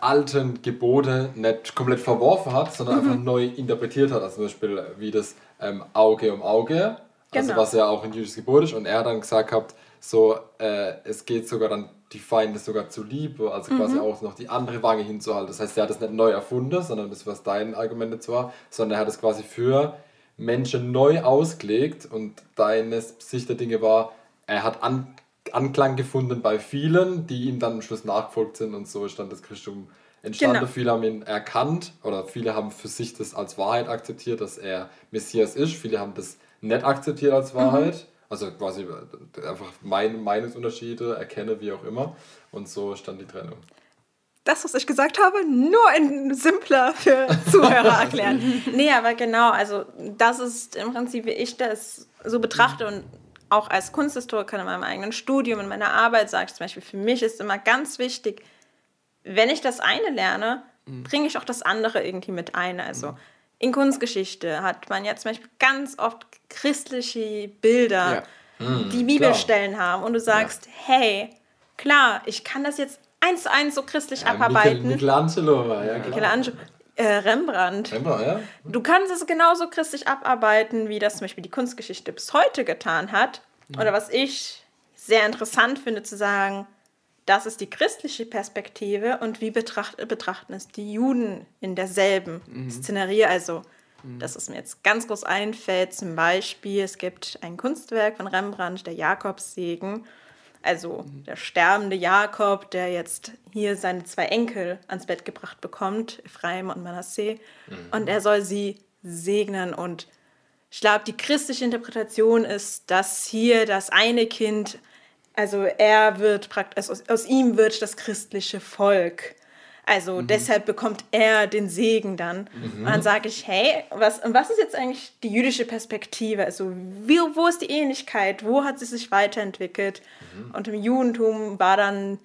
alten Gebote nicht komplett verworfen hat, sondern einfach neu interpretiert hat. Also zum Beispiel äh, wie das ähm, Auge um Auge, also Genau. was ja auch ein jüdisches Gebot ist. Und er hat dann gesagt gehabt, so, äh, es geht sogar dann die Feinde sogar zu Liebe, also quasi auch noch die andere Wange hinzuhalten. Das heißt, er hat es nicht neu erfunden, sondern das, was dein Argument jetzt war, sondern er hat es quasi für Menschen neu ausgelegt und deine Sicht der Dinge war, er hat An Anklang gefunden bei vielen, die ihm dann am Schluss nachgefolgt sind und so ist dann das Christentum entstanden. Genau. Viele haben ihn erkannt oder viele haben für sich das als Wahrheit akzeptiert, dass er Messias ist. Viele haben das nicht akzeptiert als Wahrheit. Also quasi einfach meine Meinungsunterschiede erkenne, wie auch immer. Und so stand die Trennung. das, was ich gesagt habe, nur in simpler für Zuhörer erklären. nee, aber genau, also das ist im Prinzip, wie ich das so betrachte und auch als Kunsthistoriker in meinem eigenen Studium, in meiner Arbeit sage ich zum Beispiel, für mich ist immer ganz wichtig, wenn ich das eine lerne, bringe ich auch das andere irgendwie mit ein. Also in Kunstgeschichte hat man ja zum Beispiel ganz oft christliche Bilder, die Bibelstellen haben und du sagst, hey, klar, ich kann das jetzt eins zu eins so christlich abarbeiten. Michel, Michelangelo war, ja, klar. Michelangelo, äh, Rembrandt. Rembrandt, ja. Du kannst es genauso christlich abarbeiten, wie das zum Beispiel die Kunstgeschichte bis heute getan hat. Oder was ich sehr interessant finde, zu sagen, das ist die christliche Perspektive und wie betracht, betrachten es die Juden in derselben Szenerie. Also, dass es mir jetzt ganz groß einfällt, zum Beispiel, es gibt ein Kunstwerk von Rembrandt, der Jakobssegen. Also der sterbende Jakob, der jetzt hier seine zwei Enkel ans Bett gebracht bekommt, Ephraim und Manasseh. Und er soll sie segnen. Und ich glaube, die christliche Interpretation ist, dass hier das eine Kind, also er wird praktisch, aus, aus ihm wird das christliche Volk. Also deshalb bekommt er den Segen dann. Und dann sage ich, hey, was, und was ist jetzt eigentlich die jüdische Perspektive? Also wie, wo ist die Ähnlichkeit? Wo hat sie sich weiterentwickelt? Und im Judentum war dann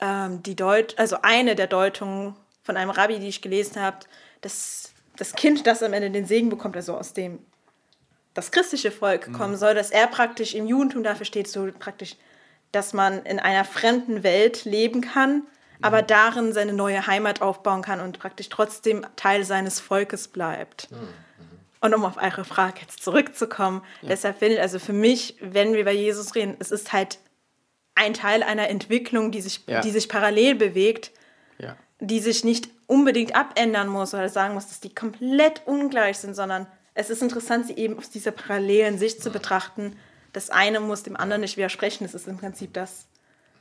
ähm, die Deut also eine der Deutungen von einem Rabbi, die ich gelesen habe, dass das Kind, das am Ende den Segen bekommt, also aus dem das christliche Volk kommen soll, dass er praktisch im Judentum dafür steht, so praktisch, dass man in einer fremden Welt leben kann, aber darin seine neue Heimat aufbauen kann und praktisch trotzdem Teil seines Volkes bleibt. Und um auf eure Frage jetzt zurückzukommen, deshalb finde ich, also für mich, wenn wir über Jesus reden, es ist halt ein Teil einer Entwicklung, die sich, Ja. die sich parallel bewegt, Ja. die sich nicht unbedingt abändern muss oder sagen muss, dass die komplett ungleich sind, sondern es ist interessant, sie eben aus dieser parallelen Sicht zu betrachten, das eine muss dem anderen nicht widersprechen. Das ist im Prinzip das,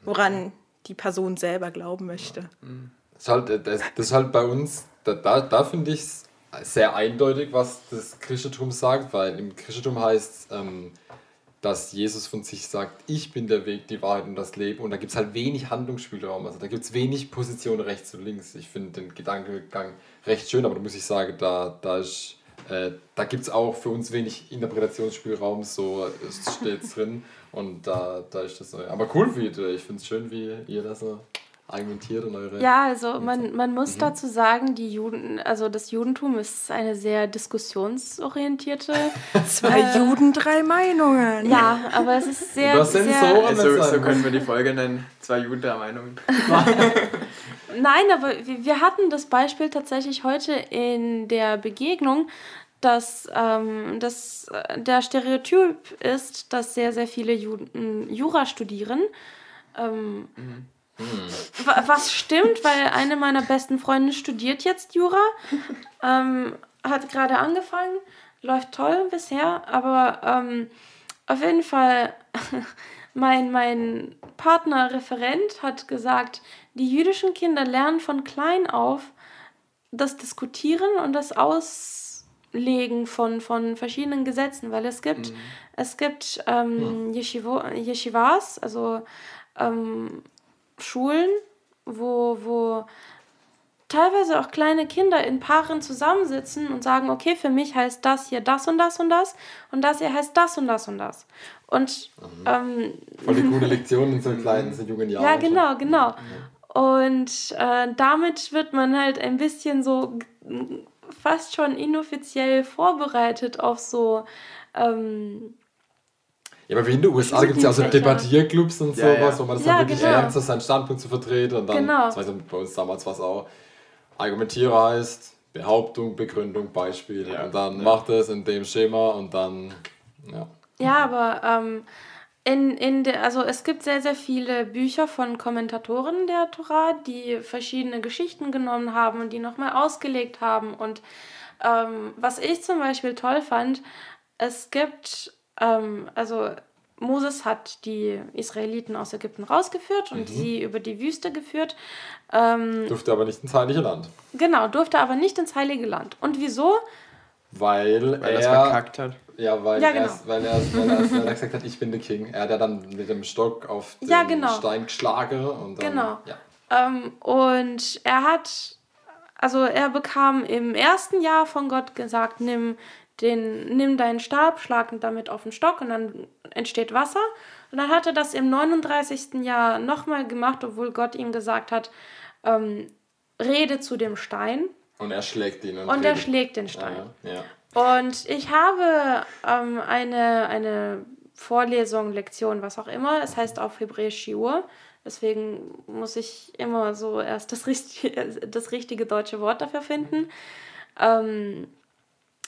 woran die Person selber glauben möchte. Das ist halt, äh, das, ist halt bei uns, da, da, da finde ich es sehr eindeutig, was das Christentum sagt, weil im Christentum heißt ähm, dass Jesus von sich sagt, ich bin der Weg, die Wahrheit und das Leben. Und da gibt es halt wenig Handlungsspielraum. Also da gibt es wenig Position rechts und links. Ich finde den Gedankengang recht schön, aber da muss ich sagen, da, da, äh, da gibt es auch für uns wenig Interpretationsspielraum, so steht es drin. Und da, da ist das so. Aber cool, wie ich finde es schön, wie ihr das so argumentiert und eure. Ja, also man, man muss mhm. dazu sagen, die Juden, also das Judentum ist eine sehr diskussionsorientierte. Zwei äh, Juden, drei Meinungen. Ja, aber es ist sehr. Das sind sehr so, so, so können wir die Folge nennen. Zwei Juden, drei Meinungen. Nein, aber wir hatten das Beispiel tatsächlich heute in der Begegnung, dass, ähm, dass der Stereotyp ist, dass sehr, sehr viele Juden Jura studieren. Ähm, mhm. Was stimmt, weil eine meiner besten Freundinnen studiert jetzt Jura, ähm, hat gerade angefangen, läuft toll bisher, aber ähm, auf jeden Fall, mein, mein Partner, Referent, hat gesagt, die jüdischen Kinder lernen von klein auf das Diskutieren und das Auslegen von, von verschiedenen Gesetzen, weil es gibt, mhm. es gibt ähm, Yeshivo, Yeshivas, also ähm, Schulen, wo, wo teilweise auch kleine Kinder in Paaren zusammensitzen und sagen, okay, für mich heißt das hier das und das und das und das hier heißt das und das und das. Und mhm. ähm, voll die coole Lektion in so kleinen, so jungen Jahren. Ja, genau, genau. Und äh, damit wird man halt ein bisschen so fast schon inoffiziell vorbereitet auf so ähm, ja, aber wie in den USA gibt es ja auch so Debattierclubs und ja, sowas, ja. wo man das ja, dann wirklich genau. ernst ist, seinen Standpunkt zu vertreten. Und dann, genau. das weiß bei uns damals was auch, Argumentiere heißt Behauptung, Begründung, Beispiel. Ja. Und dann macht es in dem Schema und dann, ja. Ja, aber ähm, in, in de, also es gibt sehr, sehr viele Bücher von Kommentatoren der Torah, die verschiedene Geschichten genommen haben und die nochmal ausgelegt haben. Und ähm, was ich zum Beispiel toll fand, es gibt ähm, also Moses hat die Israeliten aus Ägypten rausgeführt und mhm. sie über die Wüste geführt. Ähm, durfte aber nicht ins Heilige Land. Genau, durfte aber nicht ins Heilige Land. Und wieso? Weil, weil er verkackt hat. Ja, weil, ja, genau. er, weil, er, weil, er, weil er gesagt hat, ich bin der King. Er hat ja dann mit dem Stock auf den ja, genau. Stein geschlagen. Und dann, genau. Ja. Ähm, und er hat, also er bekam im ersten Jahr von Gott gesagt, nimm den, nimm deinen Stab, schlag damit auf den Stock und dann entsteht Wasser. Und dann hat er das im 39. Jahr nochmal gemacht, obwohl Gott ihm gesagt hat, ähm, rede zu dem Stein. Und er schlägt ihn. Und, und er schlägt den Stein. Ah, ja. Und ich habe ähm, eine, eine Vorlesung, Lektion, was auch immer. Es heißt auf Hebräisch Shiur. Deswegen muss ich immer so erst das, das richtige deutsche Wort dafür finden. Ähm,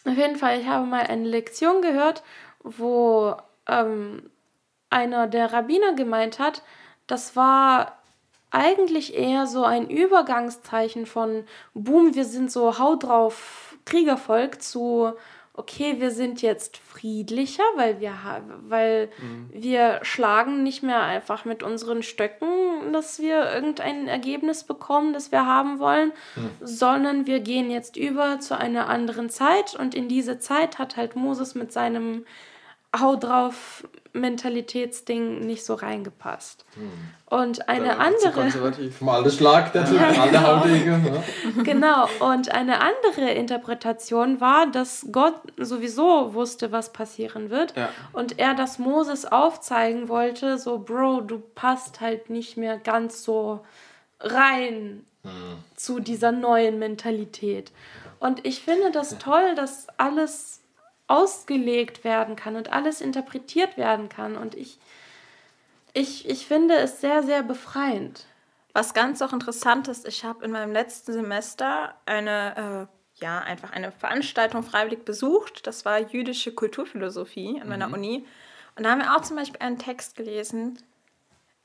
auf jeden Fall, ich habe mal eine Lektion gehört, wo ähm, einer der Rabbiner gemeint hat, das war eigentlich eher so ein Übergangszeichen von Boom, wir sind so Hau drauf Kriegervolk zu okay, wir sind jetzt friedlicher, weil wir, weil mhm. wir schlagen nicht mehr einfach mit unseren Stöcken, dass wir irgendein Ergebnis bekommen, das wir haben wollen, mhm. sondern wir gehen jetzt über zu einer anderen Zeit und in diese Zeit hat halt Moses mit seinem Hau drauf Mentalitätsding nicht so reingepasst. Hm. Und eine andere. Mal Schlag der ja, alle Haudege. Ne? Genau. Und eine andere Interpretation war, dass Gott sowieso wusste, was passieren wird. Ja. Und er das Moses aufzeigen wollte: so, Bro, du passt halt nicht mehr ganz so rein hm. zu dieser neuen Mentalität. Und ich finde das toll, dass alles ausgelegt werden kann und alles interpretiert werden kann. Und ich, ich, ich finde es sehr, sehr befreiend. Was ganz auch interessant ist, ich habe in meinem letzten Semester eine, äh, ja, einfach eine Veranstaltung freiwillig besucht. Das war jüdische Kulturphilosophie an meiner mhm. Uni. Und da haben wir auch zum Beispiel einen Text gelesen,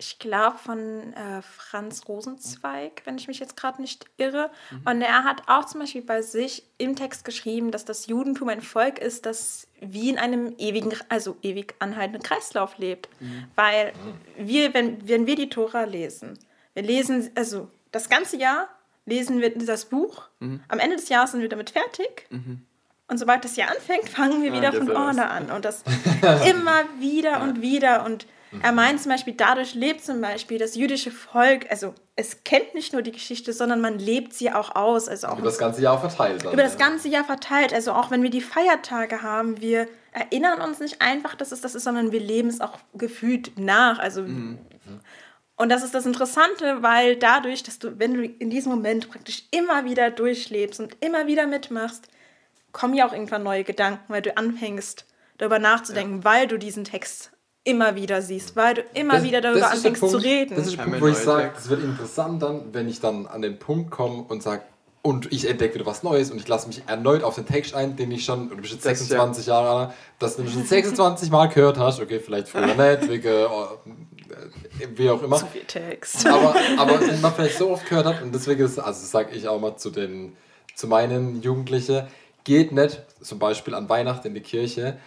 ich glaube, von äh, Franz Rosenzweig, wenn ich mich jetzt gerade nicht irre. Und er hat auch zum Beispiel bei sich im Text geschrieben, dass das Judentum ein Volk ist, das wie in einem ewigen, also ewig anhaltenden Kreislauf lebt. Weil wir, wenn, wenn wir die Tora lesen, wir lesen, also das ganze Jahr lesen wir das Buch, am Ende des Jahres sind wir damit fertig. Und sobald das Jahr anfängt, fangen wir wieder das von vorne an. Und das immer wieder und wieder. Und er meint zum Beispiel, dadurch lebt zum Beispiel das jüdische Volk, also es kennt nicht nur die Geschichte, sondern man lebt sie auch aus. Also auch Über das ganze Jahr verteilt. Dann, über das ja. ganze Jahr verteilt. Also auch wenn wir die Feiertage haben, wir erinnern uns nicht einfach, dass es das ist, sondern wir leben es auch gefühlt nach. Also und das ist das Interessante, weil dadurch, dass du, wenn du in diesem Moment praktisch immer wieder durchlebst und immer wieder mitmachst, kommen ja auch irgendwann neue Gedanken, weil du anfängst, darüber nachzudenken, weil du diesen Text immer wieder siehst, weil du immer Das- wieder darüber anfängst zu Punkt- reden. Das ist der Punkt, wo ich sage, es wird interessant dann, wenn ich dann an den Punkt komme und sage, und ich entdecke wieder was Neues und ich lasse mich erneut auf den Text ein, den ich schon, du bist jetzt Das, 26 Jahre alt, dass du schon 26 Mal gehört hast, okay, vielleicht früher nicht, wegen, äh, wie auch immer. so viel Text. aber, aber wenn man vielleicht so oft gehört hat und deswegen ist, also sage ich auch mal zu den, zu meinen Jugendlichen, geht nicht zum Beispiel an Weihnachten in die Kirche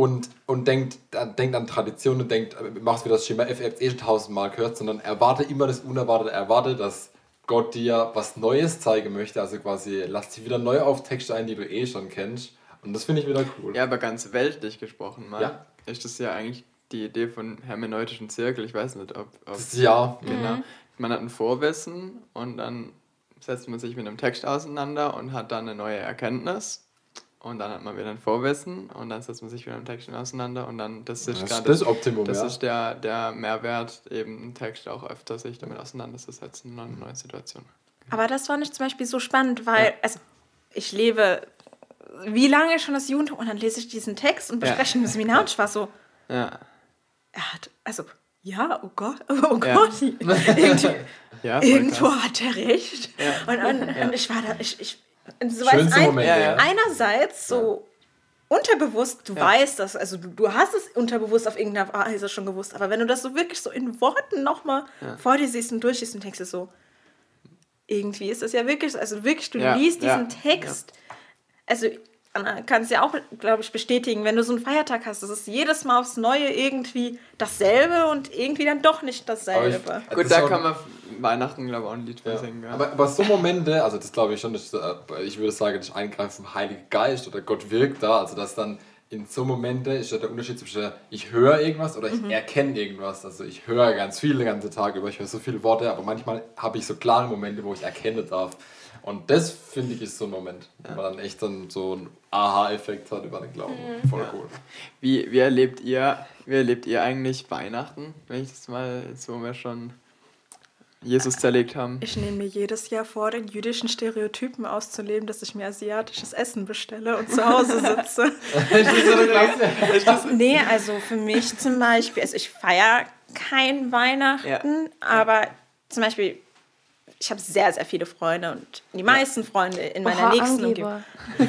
und, und denkt, an- denkt an Tradition und denkt, äh, machst wieder das Schema F, ihr eh schon tausendmal gehört, sondern erwarte immer das Unerwartete, erwarte, dass Gott dir was Neues zeigen möchte, also quasi lass dich wieder neu auf Texte ein, die du eh schon kennst und das finde ich wieder cool. Ja, aber ganz weltlich gesprochen mal, Ja. ist das ja eigentlich die Idee von hermeneutischen Zirkel. Ich weiß nicht, ob. ob ja, genau. Man hat ein Vorwissen und dann setzt man sich mit einem Text auseinander und hat dann eine neue Erkenntnis. Und dann hat man wieder ein Vorwissen und dann setzt man sich wieder mit einem Text auseinander und dann, das ist das das Optimum, das ja. ist der, der Mehrwert, eben einen Text auch öfter sich damit auseinanderzusetzen in einer neuen Situation. Aber das fand ich zum Beispiel so spannend, weil, also ich lebe wie lange schon das Judentum und dann lese ich diesen Text und Ja. bespreche ihn im Seminar und ich war so, Ja. er hat, also, ja, oh Gott, oh Ja. Gott, Ja, irgendwo hat er recht. Ja. Und, und, und ich war da, ich, ich, so Schönste weißt, Momente, ja, ja. ja. einerseits so unterbewusst, du Ja. weißt das, also du, du hast es unterbewusst auf irgendeiner Weise schon gewusst, aber wenn du das so wirklich so in Worten nochmal vor dir siehst und durchliest und denkst dir so, irgendwie ist das ja wirklich, so, also wirklich, du Ja, liest ja, diesen Text, also Anna kann es ja auch, glaube ich, bestätigen, wenn du so einen Feiertag hast, das ist jedes Mal aufs Neue irgendwie dasselbe und irgendwie dann doch nicht dasselbe. Ich- Gut, Das da ist auch- kann man Weihnachten, glaube ich, auch ein Lied Ja. für singen. Ja. Aber, aber so Momente, also das glaube ich schon, das, äh, ich würde sagen, das Eingreifen vom Heiligen Geist oder Gott wirkt da, also dass dann in so Momente ist ja der Unterschied zwischen ich höre irgendwas oder ich erkenne irgendwas. Also ich höre ganz viel den ganzen Tag über, ich höre so viele Worte, aber manchmal habe ich so klare Momente, wo ich erkennen darf. Und das finde ich ist so ein Moment, wo man dann echt dann so einen Aha-Effekt hat über den Glauben. Voll cool. Wie, wie, erlebt ihr, wie erlebt ihr eigentlich Weihnachten, wenn ich das mal, jetzt wo wir schon Jesus zerlegt haben? Ich nehme mir jedes Jahr vor, den jüdischen Stereotypen auszuleben, dass ich mir asiatisches Essen bestelle und zu Hause sitze. nee, also für mich zum Beispiel, also ich feiere kein Weihnachten, aber zum Beispiel, ich habe sehr, sehr viele Freunde und die meisten Freunde in meiner Oha, nächsten Umgebung.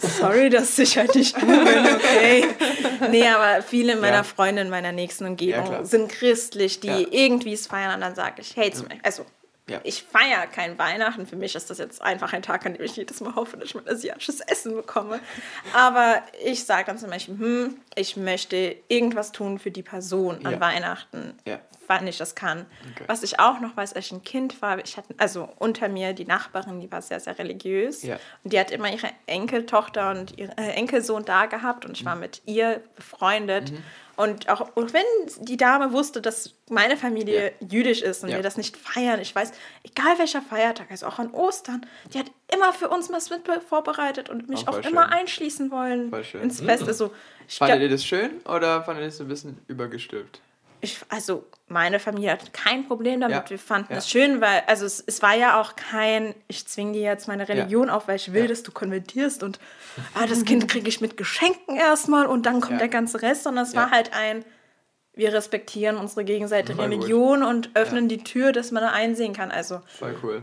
Sorry, dass ich halt nicht du bin, okay. Nee, aber viele meiner Ja. Freunde in meiner nächsten Ja, Umgebung klar. sind christlich, die Ja. irgendwie es feiern und dann sage ich, hey, zum Beispiel, also Ja. ich feiere kein Weihnachten. Für mich ist das jetzt einfach ein Tag, an dem ich jedes Mal hoffe, dass ich mein asiatisches Essen bekomme. Aber ich sage dann zum Beispiel, hm, ich möchte irgendwas tun für die Person an Ja. Weihnachten, Ja. wann ich das kann. Okay. Was ich auch noch weiß, als ich ein Kind war, ich hatte, also unter mir die Nachbarin, die war sehr, sehr religiös. Ja. Und die hat immer ihre Enkeltochter und ihren äh, Enkelsohn da gehabt und ich war mit ihr befreundet. Mhm. Und auch und wenn die Dame wusste, dass meine Familie jüdisch ist und Ja. wir das nicht feiern, ich weiß, egal welcher Feiertag, also auch an Ostern, die hat immer für uns was mit vorbereitet und mich auch voll immer schön. einschließen wollen Voll schön. ins Fest. Also, ich, Fandet ihr das schön oder fandet ihr das ein bisschen übergestülpt? Ich, also meine Familie hat kein Problem damit. Ja. Wir fanden Ja. es schön, weil also es, es war ja auch kein, ich zwinge dir jetzt meine Religion auf, weil ich will, Ja. dass du konvertierst und ah, das Kind kriege ich mit Geschenken erstmal und dann kommt Ja. der ganze Rest, sondern es Ja. war halt ein, wir respektieren unsere gegenseitige Voll gut. Religion und öffnen Ja. die Tür, dass man da einsehen kann. Also Voll cool.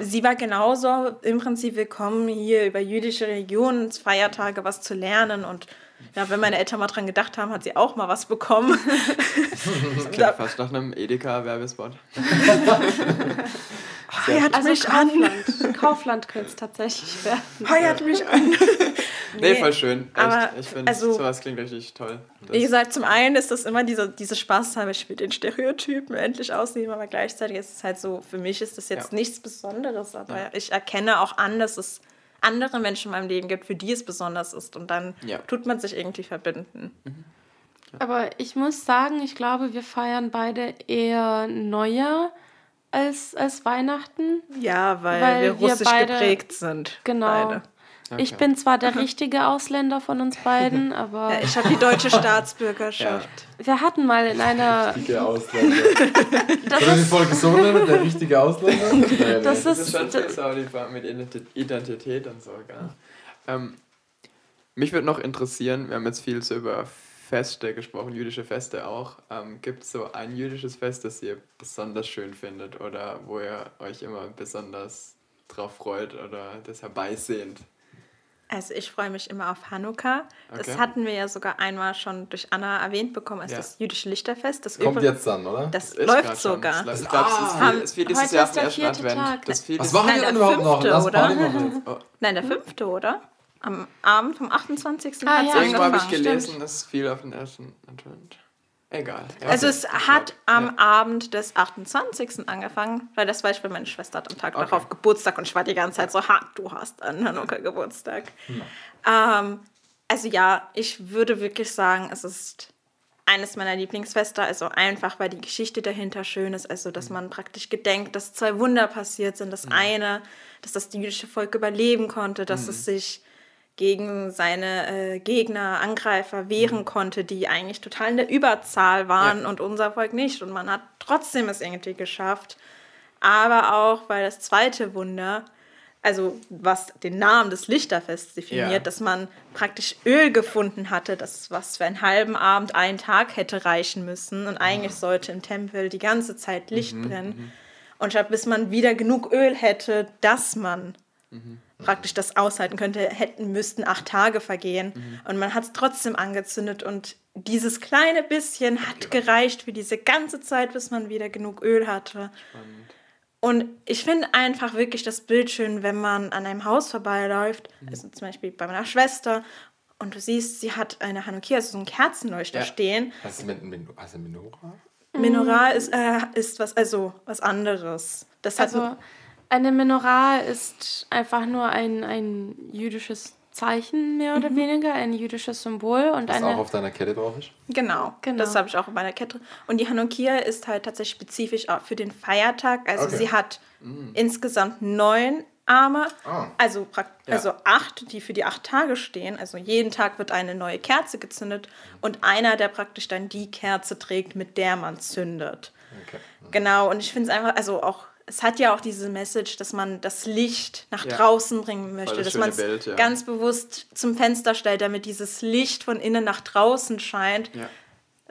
sie war genauso im Prinzip willkommen, hier über jüdische Religionsfeiertage was zu lernen und Ja, wenn meine Eltern mal dran gedacht haben, hat sie auch mal was bekommen. Das klingt fast nach einem Edeka-Werbespot. Heuert Also mich an. Kaufland. Kaufland könnte es tatsächlich werden. Heuert mich an. Nee, voll schön. Echt. aber, ich finde, also- sowas klingt richtig toll. Das, Wie gesagt, zum einen ist das immer diese, diese Spaßhalber, ich will den Stereotypen endlich ausnehmen, aber gleichzeitig ist es halt so, für mich ist das jetzt Ja. nichts Besonderes, aber ich erkenne auch an, dass es andere Menschen in meinem Leben gibt, für die es besonders ist und dann Ja. tut man sich irgendwie verbinden. Aber ich muss sagen, ich glaube, wir feiern beide eher Neujahr als, als Weihnachten. Ja, weil, Weil wir wir russisch beide- geprägt sind. Genau. Beide. Ich bin zwar der richtige Ausländer von uns beiden, aber Ja, ich habe die deutsche Staatsbürgerschaft. wir hatten mal in einer. Richtige Ausländer. Das Sollen wir die ist, Folge so nennen? Der richtige Ausländer? Nee. das Das ist ist, schon Frage mit Identi- Identität und so, gell? Ähm, mich würde noch interessieren, wir haben jetzt viel so über Feste gesprochen, jüdische Feste auch. Ähm, Gibt es so ein jüdisches Fest, das ihr besonders schön findet oder wo ihr euch immer besonders drauf freut oder das herbeisehnt? Also ich freue mich immer auf Hanukkah. Das Okay. hatten wir ja sogar einmal schon durch Anna erwähnt bekommen als Ja. das jüdische Lichterfest. Das Kommt jetzt dann, oder? Das Ist läuft sogar. Das, ich glaube, es ist viel, ist viel dieses Heute Jahr ist am der ersten vierte Advent. Tag. Das viel Was machen Nein, wir der denn überhaupt noch? fünfte, Lass oder? Oh, Nein, der fünfte, oder? Am Abend vom 28. Ah, hat ja, es Irgendwo habe ich gelesen, dass es viel auf den ersten Advent. Egal. Ja, Also okay. es hat am Abend des 28. angefangen, weil das weiß ich, weil meine Schwester hat am Tag Okay. darauf Geburtstag und ich war die ganze Zeit so, ha, du hast einen Hanukkah Geburtstag. Ähm, also ja, ich würde wirklich sagen, es ist eines meiner Lieblingsfeste, also einfach, weil die Geschichte dahinter schön ist, also dass man praktisch gedenkt, dass zwei Wunder passiert sind. Das eine, dass das jüdische Volk überleben konnte, dass es sich gegen seine äh, Gegner, Angreifer wehren konnte, die eigentlich total in der Überzahl waren Ja. und unser Volk nicht. Und man hat trotzdem es irgendwie geschafft. Aber auch, weil das zweite Wunder, also was den Namen des Lichterfests definiert, Ja. dass man praktisch Öl gefunden hatte, das was für einen halben Abend, einen Tag hätte reichen müssen. Und eigentlich sollte im Tempel die ganze Zeit Licht brennen. Und ich glaube, bis man wieder genug Öl hätte, dass man praktisch das aushalten könnte, hätten müssten acht Tage vergehen. Und man hat es trotzdem angezündet und dieses kleine bisschen hat gereicht für diese ganze Zeit, bis man wieder genug Öl hatte. Und ich finde einfach wirklich das Bild schön, wenn man an einem Haus vorbeiläuft, also zum Beispiel bei meiner Schwester, und du siehst, sie hat eine Hanukkah, also so einen Kerzenleuchter Ja. stehen. Was ist mit Min also Minora? Menorah ist, äh, ist was, also was anderes. Das hat also eine Menorah ist einfach nur ein, ein jüdisches Zeichen, mehr oder weniger, ein jüdisches Symbol und auch eine. auf deiner Kette drauf ist? Genau, Genau. das habe ich auch in meiner Kette. Und die Hanukkah ist halt tatsächlich spezifisch auch für den Feiertag. Also Okay. sie hat insgesamt neun Arme, Ah. also, prakt- Ja. also acht, die für die acht Tage stehen. Also jeden Tag wird eine neue Kerze gezündet und einer, der praktisch dann die Kerze trägt, mit der man zündet. Okay. Genau, und ich finde es einfach, also auch, es hat ja auch diese Message, dass man das Licht nach Ja. draußen bringen möchte, das dass man es ja. ganz bewusst zum Fenster stellt, damit dieses Licht von innen nach draußen scheint. Ja.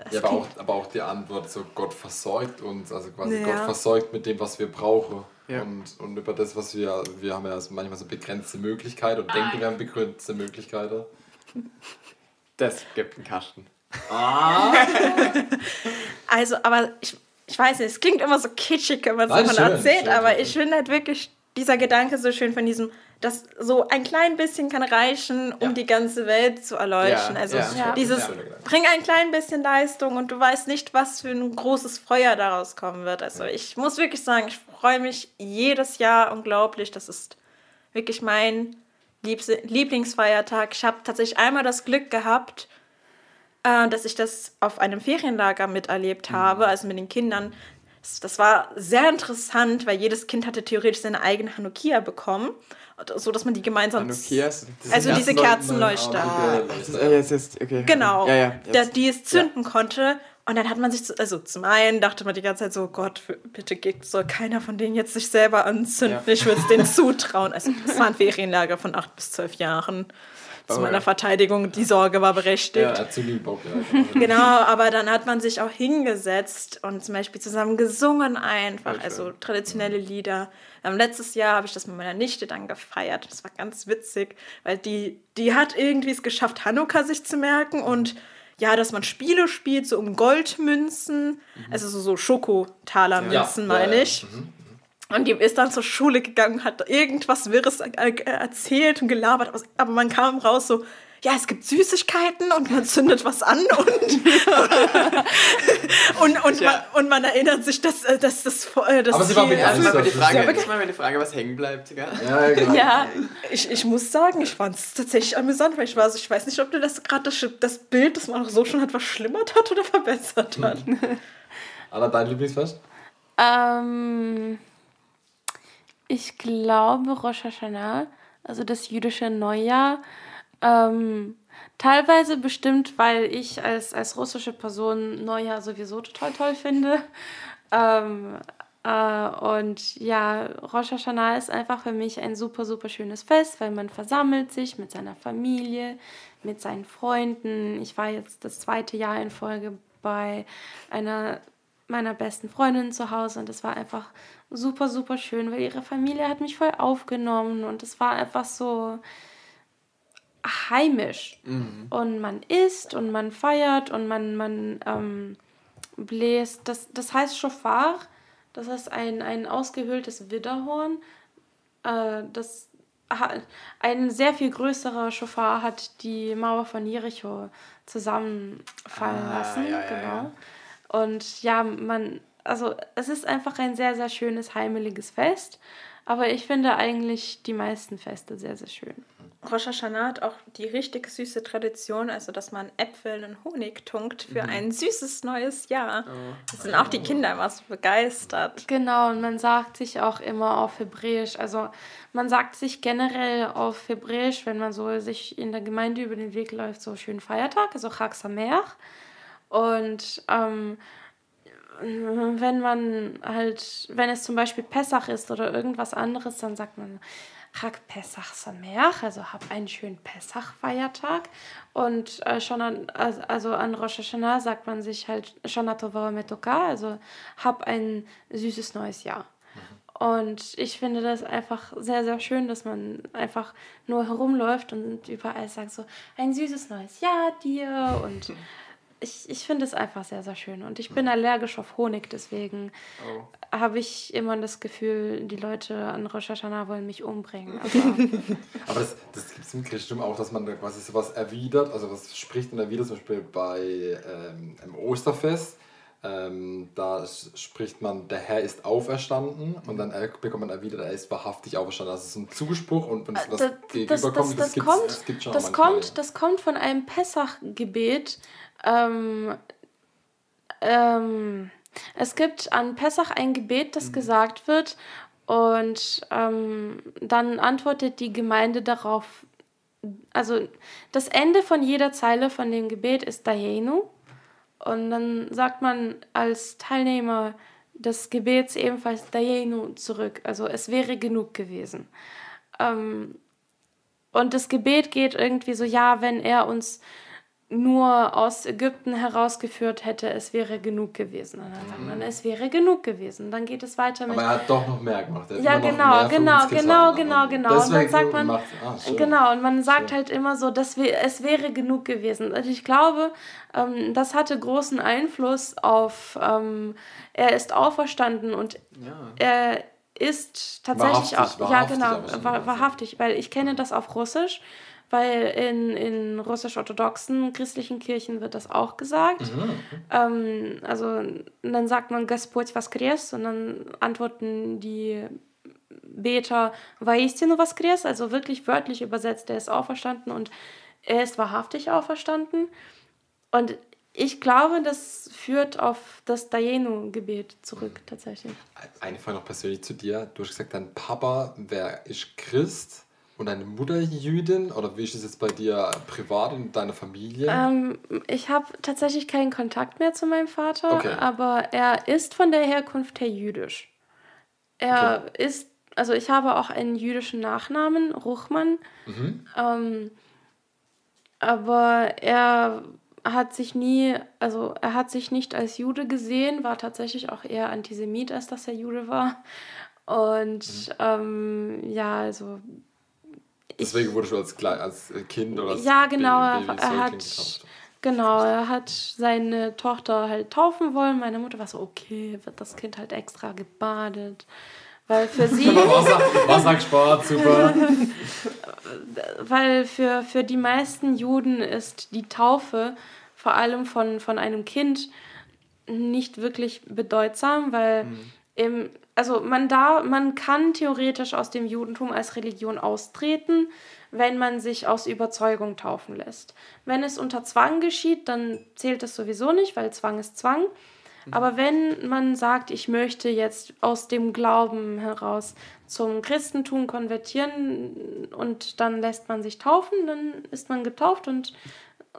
Ja, aber auch, aber auch die Antwort, so Gott versorgt uns, also quasi Ja. Gott versorgt mit dem, was wir brauchen. Ja. Und, und über das, was wir, wir haben ja manchmal so begrenzte Möglichkeiten und denken, wir haben begrenzte Möglichkeiten. Das gibt einen Kasten. Also, aber ich, ich weiß nicht, es klingt immer so kitschig, wenn man es davon schön, erzählt, schön, aber schön. ich finde halt wirklich dieser Gedanke so schön von diesem, dass so ein klein bisschen kann reichen, um Ja. die ganze Welt zu erleuchten. Ja, also ja. Dieses, bring ein klein bisschen Leistung und du weißt nicht, was für ein großes Feuer daraus kommen wird. Also ich muss wirklich sagen, ich freue mich jedes Jahr unglaublich. Das ist wirklich mein Lieblingsfeiertag. Ich habe tatsächlich einmal das Glück gehabt, äh, dass ich das auf einem Ferienlager miterlebt habe, also mit den Kindern. Das, das war sehr interessant, weil jedes Kind hatte theoretisch seine eigene Hanukkah bekommen, so dass man die gemeinsam. Hanukkahs? Also diese Kerzenleuchter. Ah, Das ist, jetzt, jetzt, okay. Genau, Ja, ja. der, die es zünden konnte. Und dann hat man sich, zu, also zum einen dachte man die ganze Zeit so, Gott, bitte geht, soll keiner von denen jetzt sich selber anzünden. Ja. Ich würde es denen zutrauen. Also es war ein Ferienlager von acht bis zwölf Jahren. Zu Oh, meiner ja. Verteidigung, die Sorge war berechtigt. Ja, Azuli Bock, ja. Genau, aber dann hat man sich auch hingesetzt und zum Beispiel zusammen gesungen einfach, Voll schön. also traditionelle Lieder. Ähm, letztes Jahr habe ich das mit meiner Nichte dann gefeiert. Das war ganz witzig, weil die, die hat irgendwie es geschafft, Hanukkah sich zu merken und ja, dass man Spiele spielt, so um Goldmünzen, also so, so Schokotalermünzen, Ja, meine ich. Und die ist dann zur Schule gegangen, hat irgendwas Wirres äh, äh, erzählt und gelabert, aber- aber man kam raus so, ja, es gibt Süßigkeiten und man zündet was an und, und, und, Tja. man, und man erinnert sich, dass, äh, dass das, äh, das Aber sie war Ja, Also, die Frage, ja mal was hängen bleibt. Gell? Ja, genau. Ja, ich, ich muss sagen, ich fand es tatsächlich amüsant, weil ich war so, ich weiß nicht, ob du das gerade das, das Bild, das man auch so schon hat, verschlimmert hat oder verbessert hat. Anna, dein Lieblingsfest? ähm, ich glaube Rosh Hashanah, also das jüdische Neujahr, ähm, teilweise bestimmt, weil ich als, als russische Person Neujahr sowieso total toll finde. Ähm, äh, und ja, Rosh Hashanah ist einfach für mich ein super, super schönes Fest, weil man versammelt sich mit seiner Familie, mit seinen Freunden. Ich war jetzt das zweite Jahr in Folge bei einer meiner besten Freundinnen zu Hause und das war einfach super, super schön, weil ihre Familie hat mich voll aufgenommen und es war einfach so heimisch. Und man isst und man feiert und man, man ähm, bläst. Das, das heißt Schofar, das ist ein, ein ausgehöhltes Widderhorn. Äh, das hat, ein sehr viel größerer Schofar hat die Mauer von Jericho zusammenfallen Ah, lassen. ja, ja, genau. ja. Und ja, man, also es ist einfach ein sehr, sehr schönes, heimeliges Fest. Aber ich finde eigentlich die meisten Feste sehr, sehr schön. Rosh Hashanah hat auch die richtig süße Tradition, also dass man Äpfel und Honig tunkt für ein süßes neues Jahr. Das sind auch die Kinder immer so begeistert. Genau, und man sagt sich auch immer auf Hebräisch. Also man sagt sich generell auf Hebräisch, wenn man so sich in der Gemeinde über den Weg läuft, so schönen Feiertag, also Chag Sameach. Und ähm, wenn man halt, wenn es zum Beispiel Pessach ist oder irgendwas anderes, dann sagt man Chag Pesach Sameach, also hab einen schönen Pessach-Feiertag. Und äh, schon an, also, an Rosh Hashanah sagt man sich halt Shana Tova Metoka, also hab ein süßes neues Jahr. Und ich finde das einfach sehr, sehr schön, dass man einfach nur herumläuft und überall sagt so, ein süßes neues Jahr dir. Und ich, ich finde es einfach sehr, sehr schön. Und ich bin allergisch auf Honig, deswegen Oh. habe ich immer das Gefühl, die Leute an Rosh Hashanah wollen mich umbringen. Aber Aber das, das gibt es im Christentum auch, dass man da quasi sowas erwidert, also was spricht und erwidert, zum Beispiel bei ähm, im Osterfest. Ähm, da spricht man, der Herr ist auferstanden und dann bekommt man erwidert, er ist wahrhaftig auferstanden. Es ist ein Zuspruch und wenn es was Äh, das, das, gegenüberkommt, das, das, gibt's- kommt, das das, kommt, das kommt von einem Pessach-Gebet. Ähm, ähm, es gibt an Pessach ein Gebet, Mhm. das gesagt wird und ähm, dann antwortet die Gemeinde darauf. Also das Ende von jeder Zeile von dem Gebet ist Dayenu und dann sagt man als Teilnehmer des Gebets ebenfalls Dayenu zurück. Also es wäre genug gewesen. Ähm, und das Gebet geht irgendwie so, ja, wenn er uns nur aus Ägypten herausgeführt hätte, es wäre genug gewesen. Und dann sagt man, es wäre genug gewesen. Dann geht es weiter mit Aber er hat doch noch mehr gemacht. Ja, genau, genau, genau, genau, genau. Und dann sagt man, ah, genau, und man sagt halt immer so, dass wir, es wäre genug gewesen. Und ich glaube, ähm, das hatte großen Einfluss auf, ähm, er ist auferstanden und er ist tatsächlich auch, ja wahrhaftig genau, wahrhaftig, weil ich kenne das auf Russisch, weil in, in russisch-orthodoxen christlichen Kirchen wird das auch gesagt. Mhm. Ähm, also und dann sagt man Господь воскрес und dann antworten die Beter Воистину воскрес, also wirklich wörtlich übersetzt, er ist auferstanden und er ist wahrhaftig auferstanden. Und ich glaube, das führt auf das Dayenu-Gebet zurück, tatsächlich. Eine Frage noch persönlich zu dir. Du hast gesagt, dein Papa wer ist Christ und deine Mutter Jüdin? Oder wie ist es jetzt bei dir privat in deiner Familie? Ähm, ich habe tatsächlich keinen Kontakt mehr zu meinem Vater, Okay. aber er ist von der Herkunft her jüdisch. Er ist, also ich habe auch einen jüdischen Nachnamen, Ruchmann. Mhm. Ähm, aber er hat sich nie, also er hat sich nicht als Jude gesehen, war tatsächlich auch eher Antisemit, als dass er Jude war. Und mhm. ähm, ja, also. Deswegen wurde schon als, als Kind oder als Ja, genau, Baby, Baby er, hat. Getauft. Genau, er hat seine Tochter halt taufen wollen. Meine Mutter war so, okay, wird das Kind halt extra gebadet. Weil für sie. Wasser, Wasser gespart, super. weil für, für die meisten Juden ist die Taufe vor allem von, von einem Kind nicht wirklich bedeutsam, weil mhm. im, also man da, man kann theoretisch aus dem Judentum als Religion austreten, wenn man sich aus Überzeugung taufen lässt. Wenn es unter Zwang geschieht, dann zählt das sowieso nicht, weil Zwang ist Zwang. Mhm. Aber wenn man sagt, ich möchte jetzt aus dem Glauben heraus zum Christentum konvertieren und dann lässt man sich taufen, dann ist man getauft und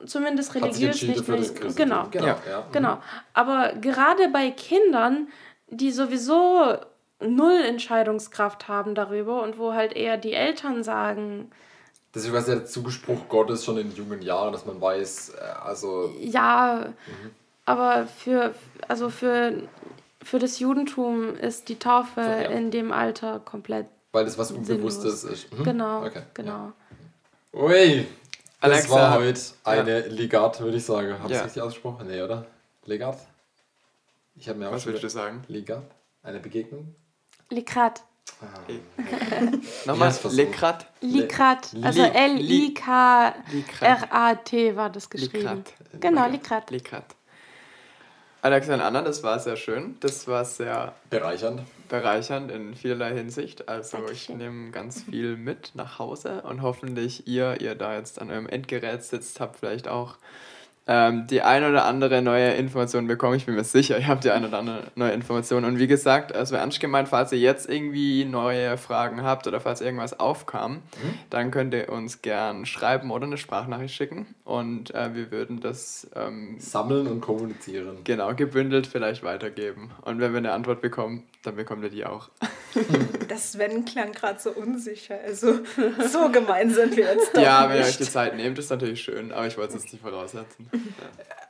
zumindest religiös nicht mehr. Genau, genau, ja, ja. Mhm. genau. Aber gerade bei Kindern, die sowieso null Entscheidungskraft haben darüber und wo halt eher die Eltern sagen, Deswegen war der Zuspruch Gottes schon in jungen Jahren, dass man weiß, äh, also. Ja, mhm. aber für, also für, für das Judentum ist die Taufe ja. in dem Alter komplett. Weil das was Unbewusstes ist. Mhm. Genau, okay. genau. Ja. Ui, Alexa. das war heute eine ja. Legat, würde ich sagen. Habe ich ja. richtig ausgesprochen? Nee, oder? Legat? Ich habe mir auch Was würdest du sagen? Legat? Eine Begegnung? Likrat. Ah. Nochmal, Likrat. Likrat, also L-I-K-R-A-T war das geschrieben. Genau, Likrat. Likrat. Alexa und Anna, das war sehr schön. Das war sehr bereichernd. Bereichernd in vielerlei Hinsicht. Also ich nehme ganz viel mit nach Hause und hoffentlich ihr, ihr da jetzt an eurem Endgerät sitzt, habt vielleicht auch ähm, die ein oder andere neue Information bekommen. Ich bin mir sicher, ihr habt die ein oder andere neue Information. Und wie gesagt, es wäre ernst gemeint, falls ihr jetzt irgendwie neue Fragen habt oder falls irgendwas aufkam, mhm. dann könnt ihr uns gern schreiben oder eine Sprachnachricht schicken. Und äh, wir würden das ähm, sammeln und kommunizieren. Genau, gebündelt vielleicht weitergeben. Und wenn wir eine Antwort bekommen, dann bekommt ihr die auch. Das Sven klang gerade so unsicher. Also so gemein sind wir jetzt doch Ja, wenn ihr euch die Zeit nehmt, ist natürlich schön, aber ich wollte es nicht voraussetzen.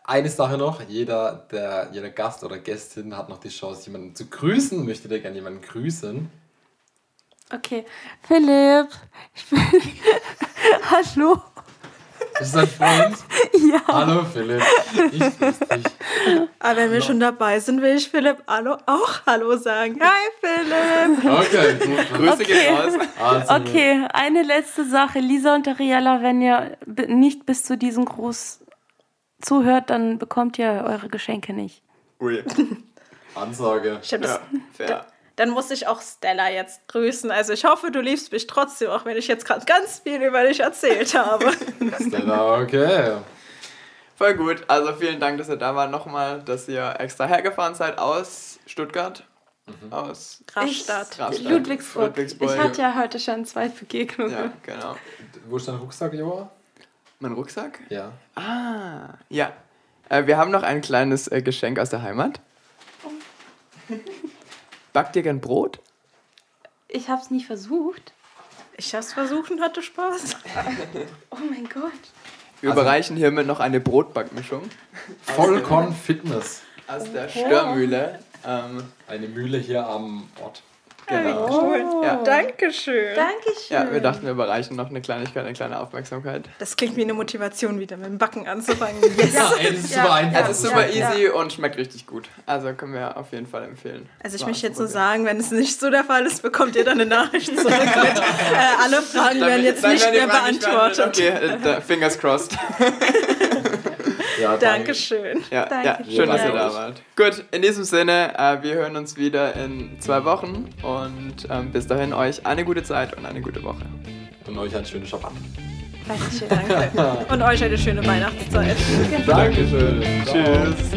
Eine Sache noch, jeder, der, jeder Gast oder Gästin hat noch die Chance, jemanden zu grüßen. Möchtet ihr gerne jemanden grüßen? Okay, Philipp, ich bin... Hallo. Bist du dein Freund? Ja. Hallo Philipp, ich grüße dich. Aber wenn wir schon dabei sind, will ich Philipp Hallo auch Hallo sagen. Hi Philipp. Okay, Grüße okay. gehen raus. Also, okay, eine letzte Sache. Lisa und Ariella, wenn ihr nicht bis zu diesem Gruß zuhört, dann bekommt ihr eure Geschenke nicht. Ui. Ansage. Ich habe das, ja, dann muss ich auch Stella jetzt grüßen. Also ich hoffe, du liebst mich trotzdem, auch wenn ich jetzt gerade ganz viel über dich erzählt habe. Stella, okay. Voll gut. Also vielen Dank, dass ihr da wart nochmal, dass ihr extra hergefahren seid aus Stuttgart. Mhm. Aus Rastatt. Ludwigsburg. Ludwigsburg. Ich hatte ja heute schon zwei Begegnungen. Ja, genau. Wo ist dein Rucksack, Joa? Mein Rucksack? Ja. Ah, ja. Äh, wir haben noch ein kleines äh, Geschenk aus der Heimat. Oh. Backt ihr gern Brot? Ich hab's nie versucht. Ich hab's versucht und hatte Spaß. oh mein Gott. Wir also, überreichen hiermit noch eine Brotbackmischung. Vollkorn Fitness. Aus der Störmühle. Ähm, eine Mühle hier am Ort. Genau. Cool. Ja. Dankeschön. Dankeschön. Ja, wir dachten, wir überreichen noch eine Kleinigkeit, eine kleine Aufmerksamkeit. Das klingt wie eine Motivation, wieder mit dem Backen anzufangen. Yes. ja, ey, das ist super einfach. Es ist super easy und schmeckt richtig gut. Also können wir auf jeden Fall empfehlen. Also ich möchte jetzt nur sagen, wenn es nicht so der Fall ist, bekommt ihr dann eine Nachricht zurück. mit, äh, alle Fragen werden jetzt nicht mehr beantwortet. Okay, äh, fingers crossed. Ja, Dankeschön. Ja, Danke ja schön, dass ihr da wart. Gut, in diesem Sinne, äh, wir hören uns wieder in zwei Wochen und ähm, bis dahin euch eine gute Zeit und eine gute Woche. Und euch einen schönen Schabbat. Dankeschön, danke. und euch eine schöne Weihnachtszeit. Dankeschön. Tschüss.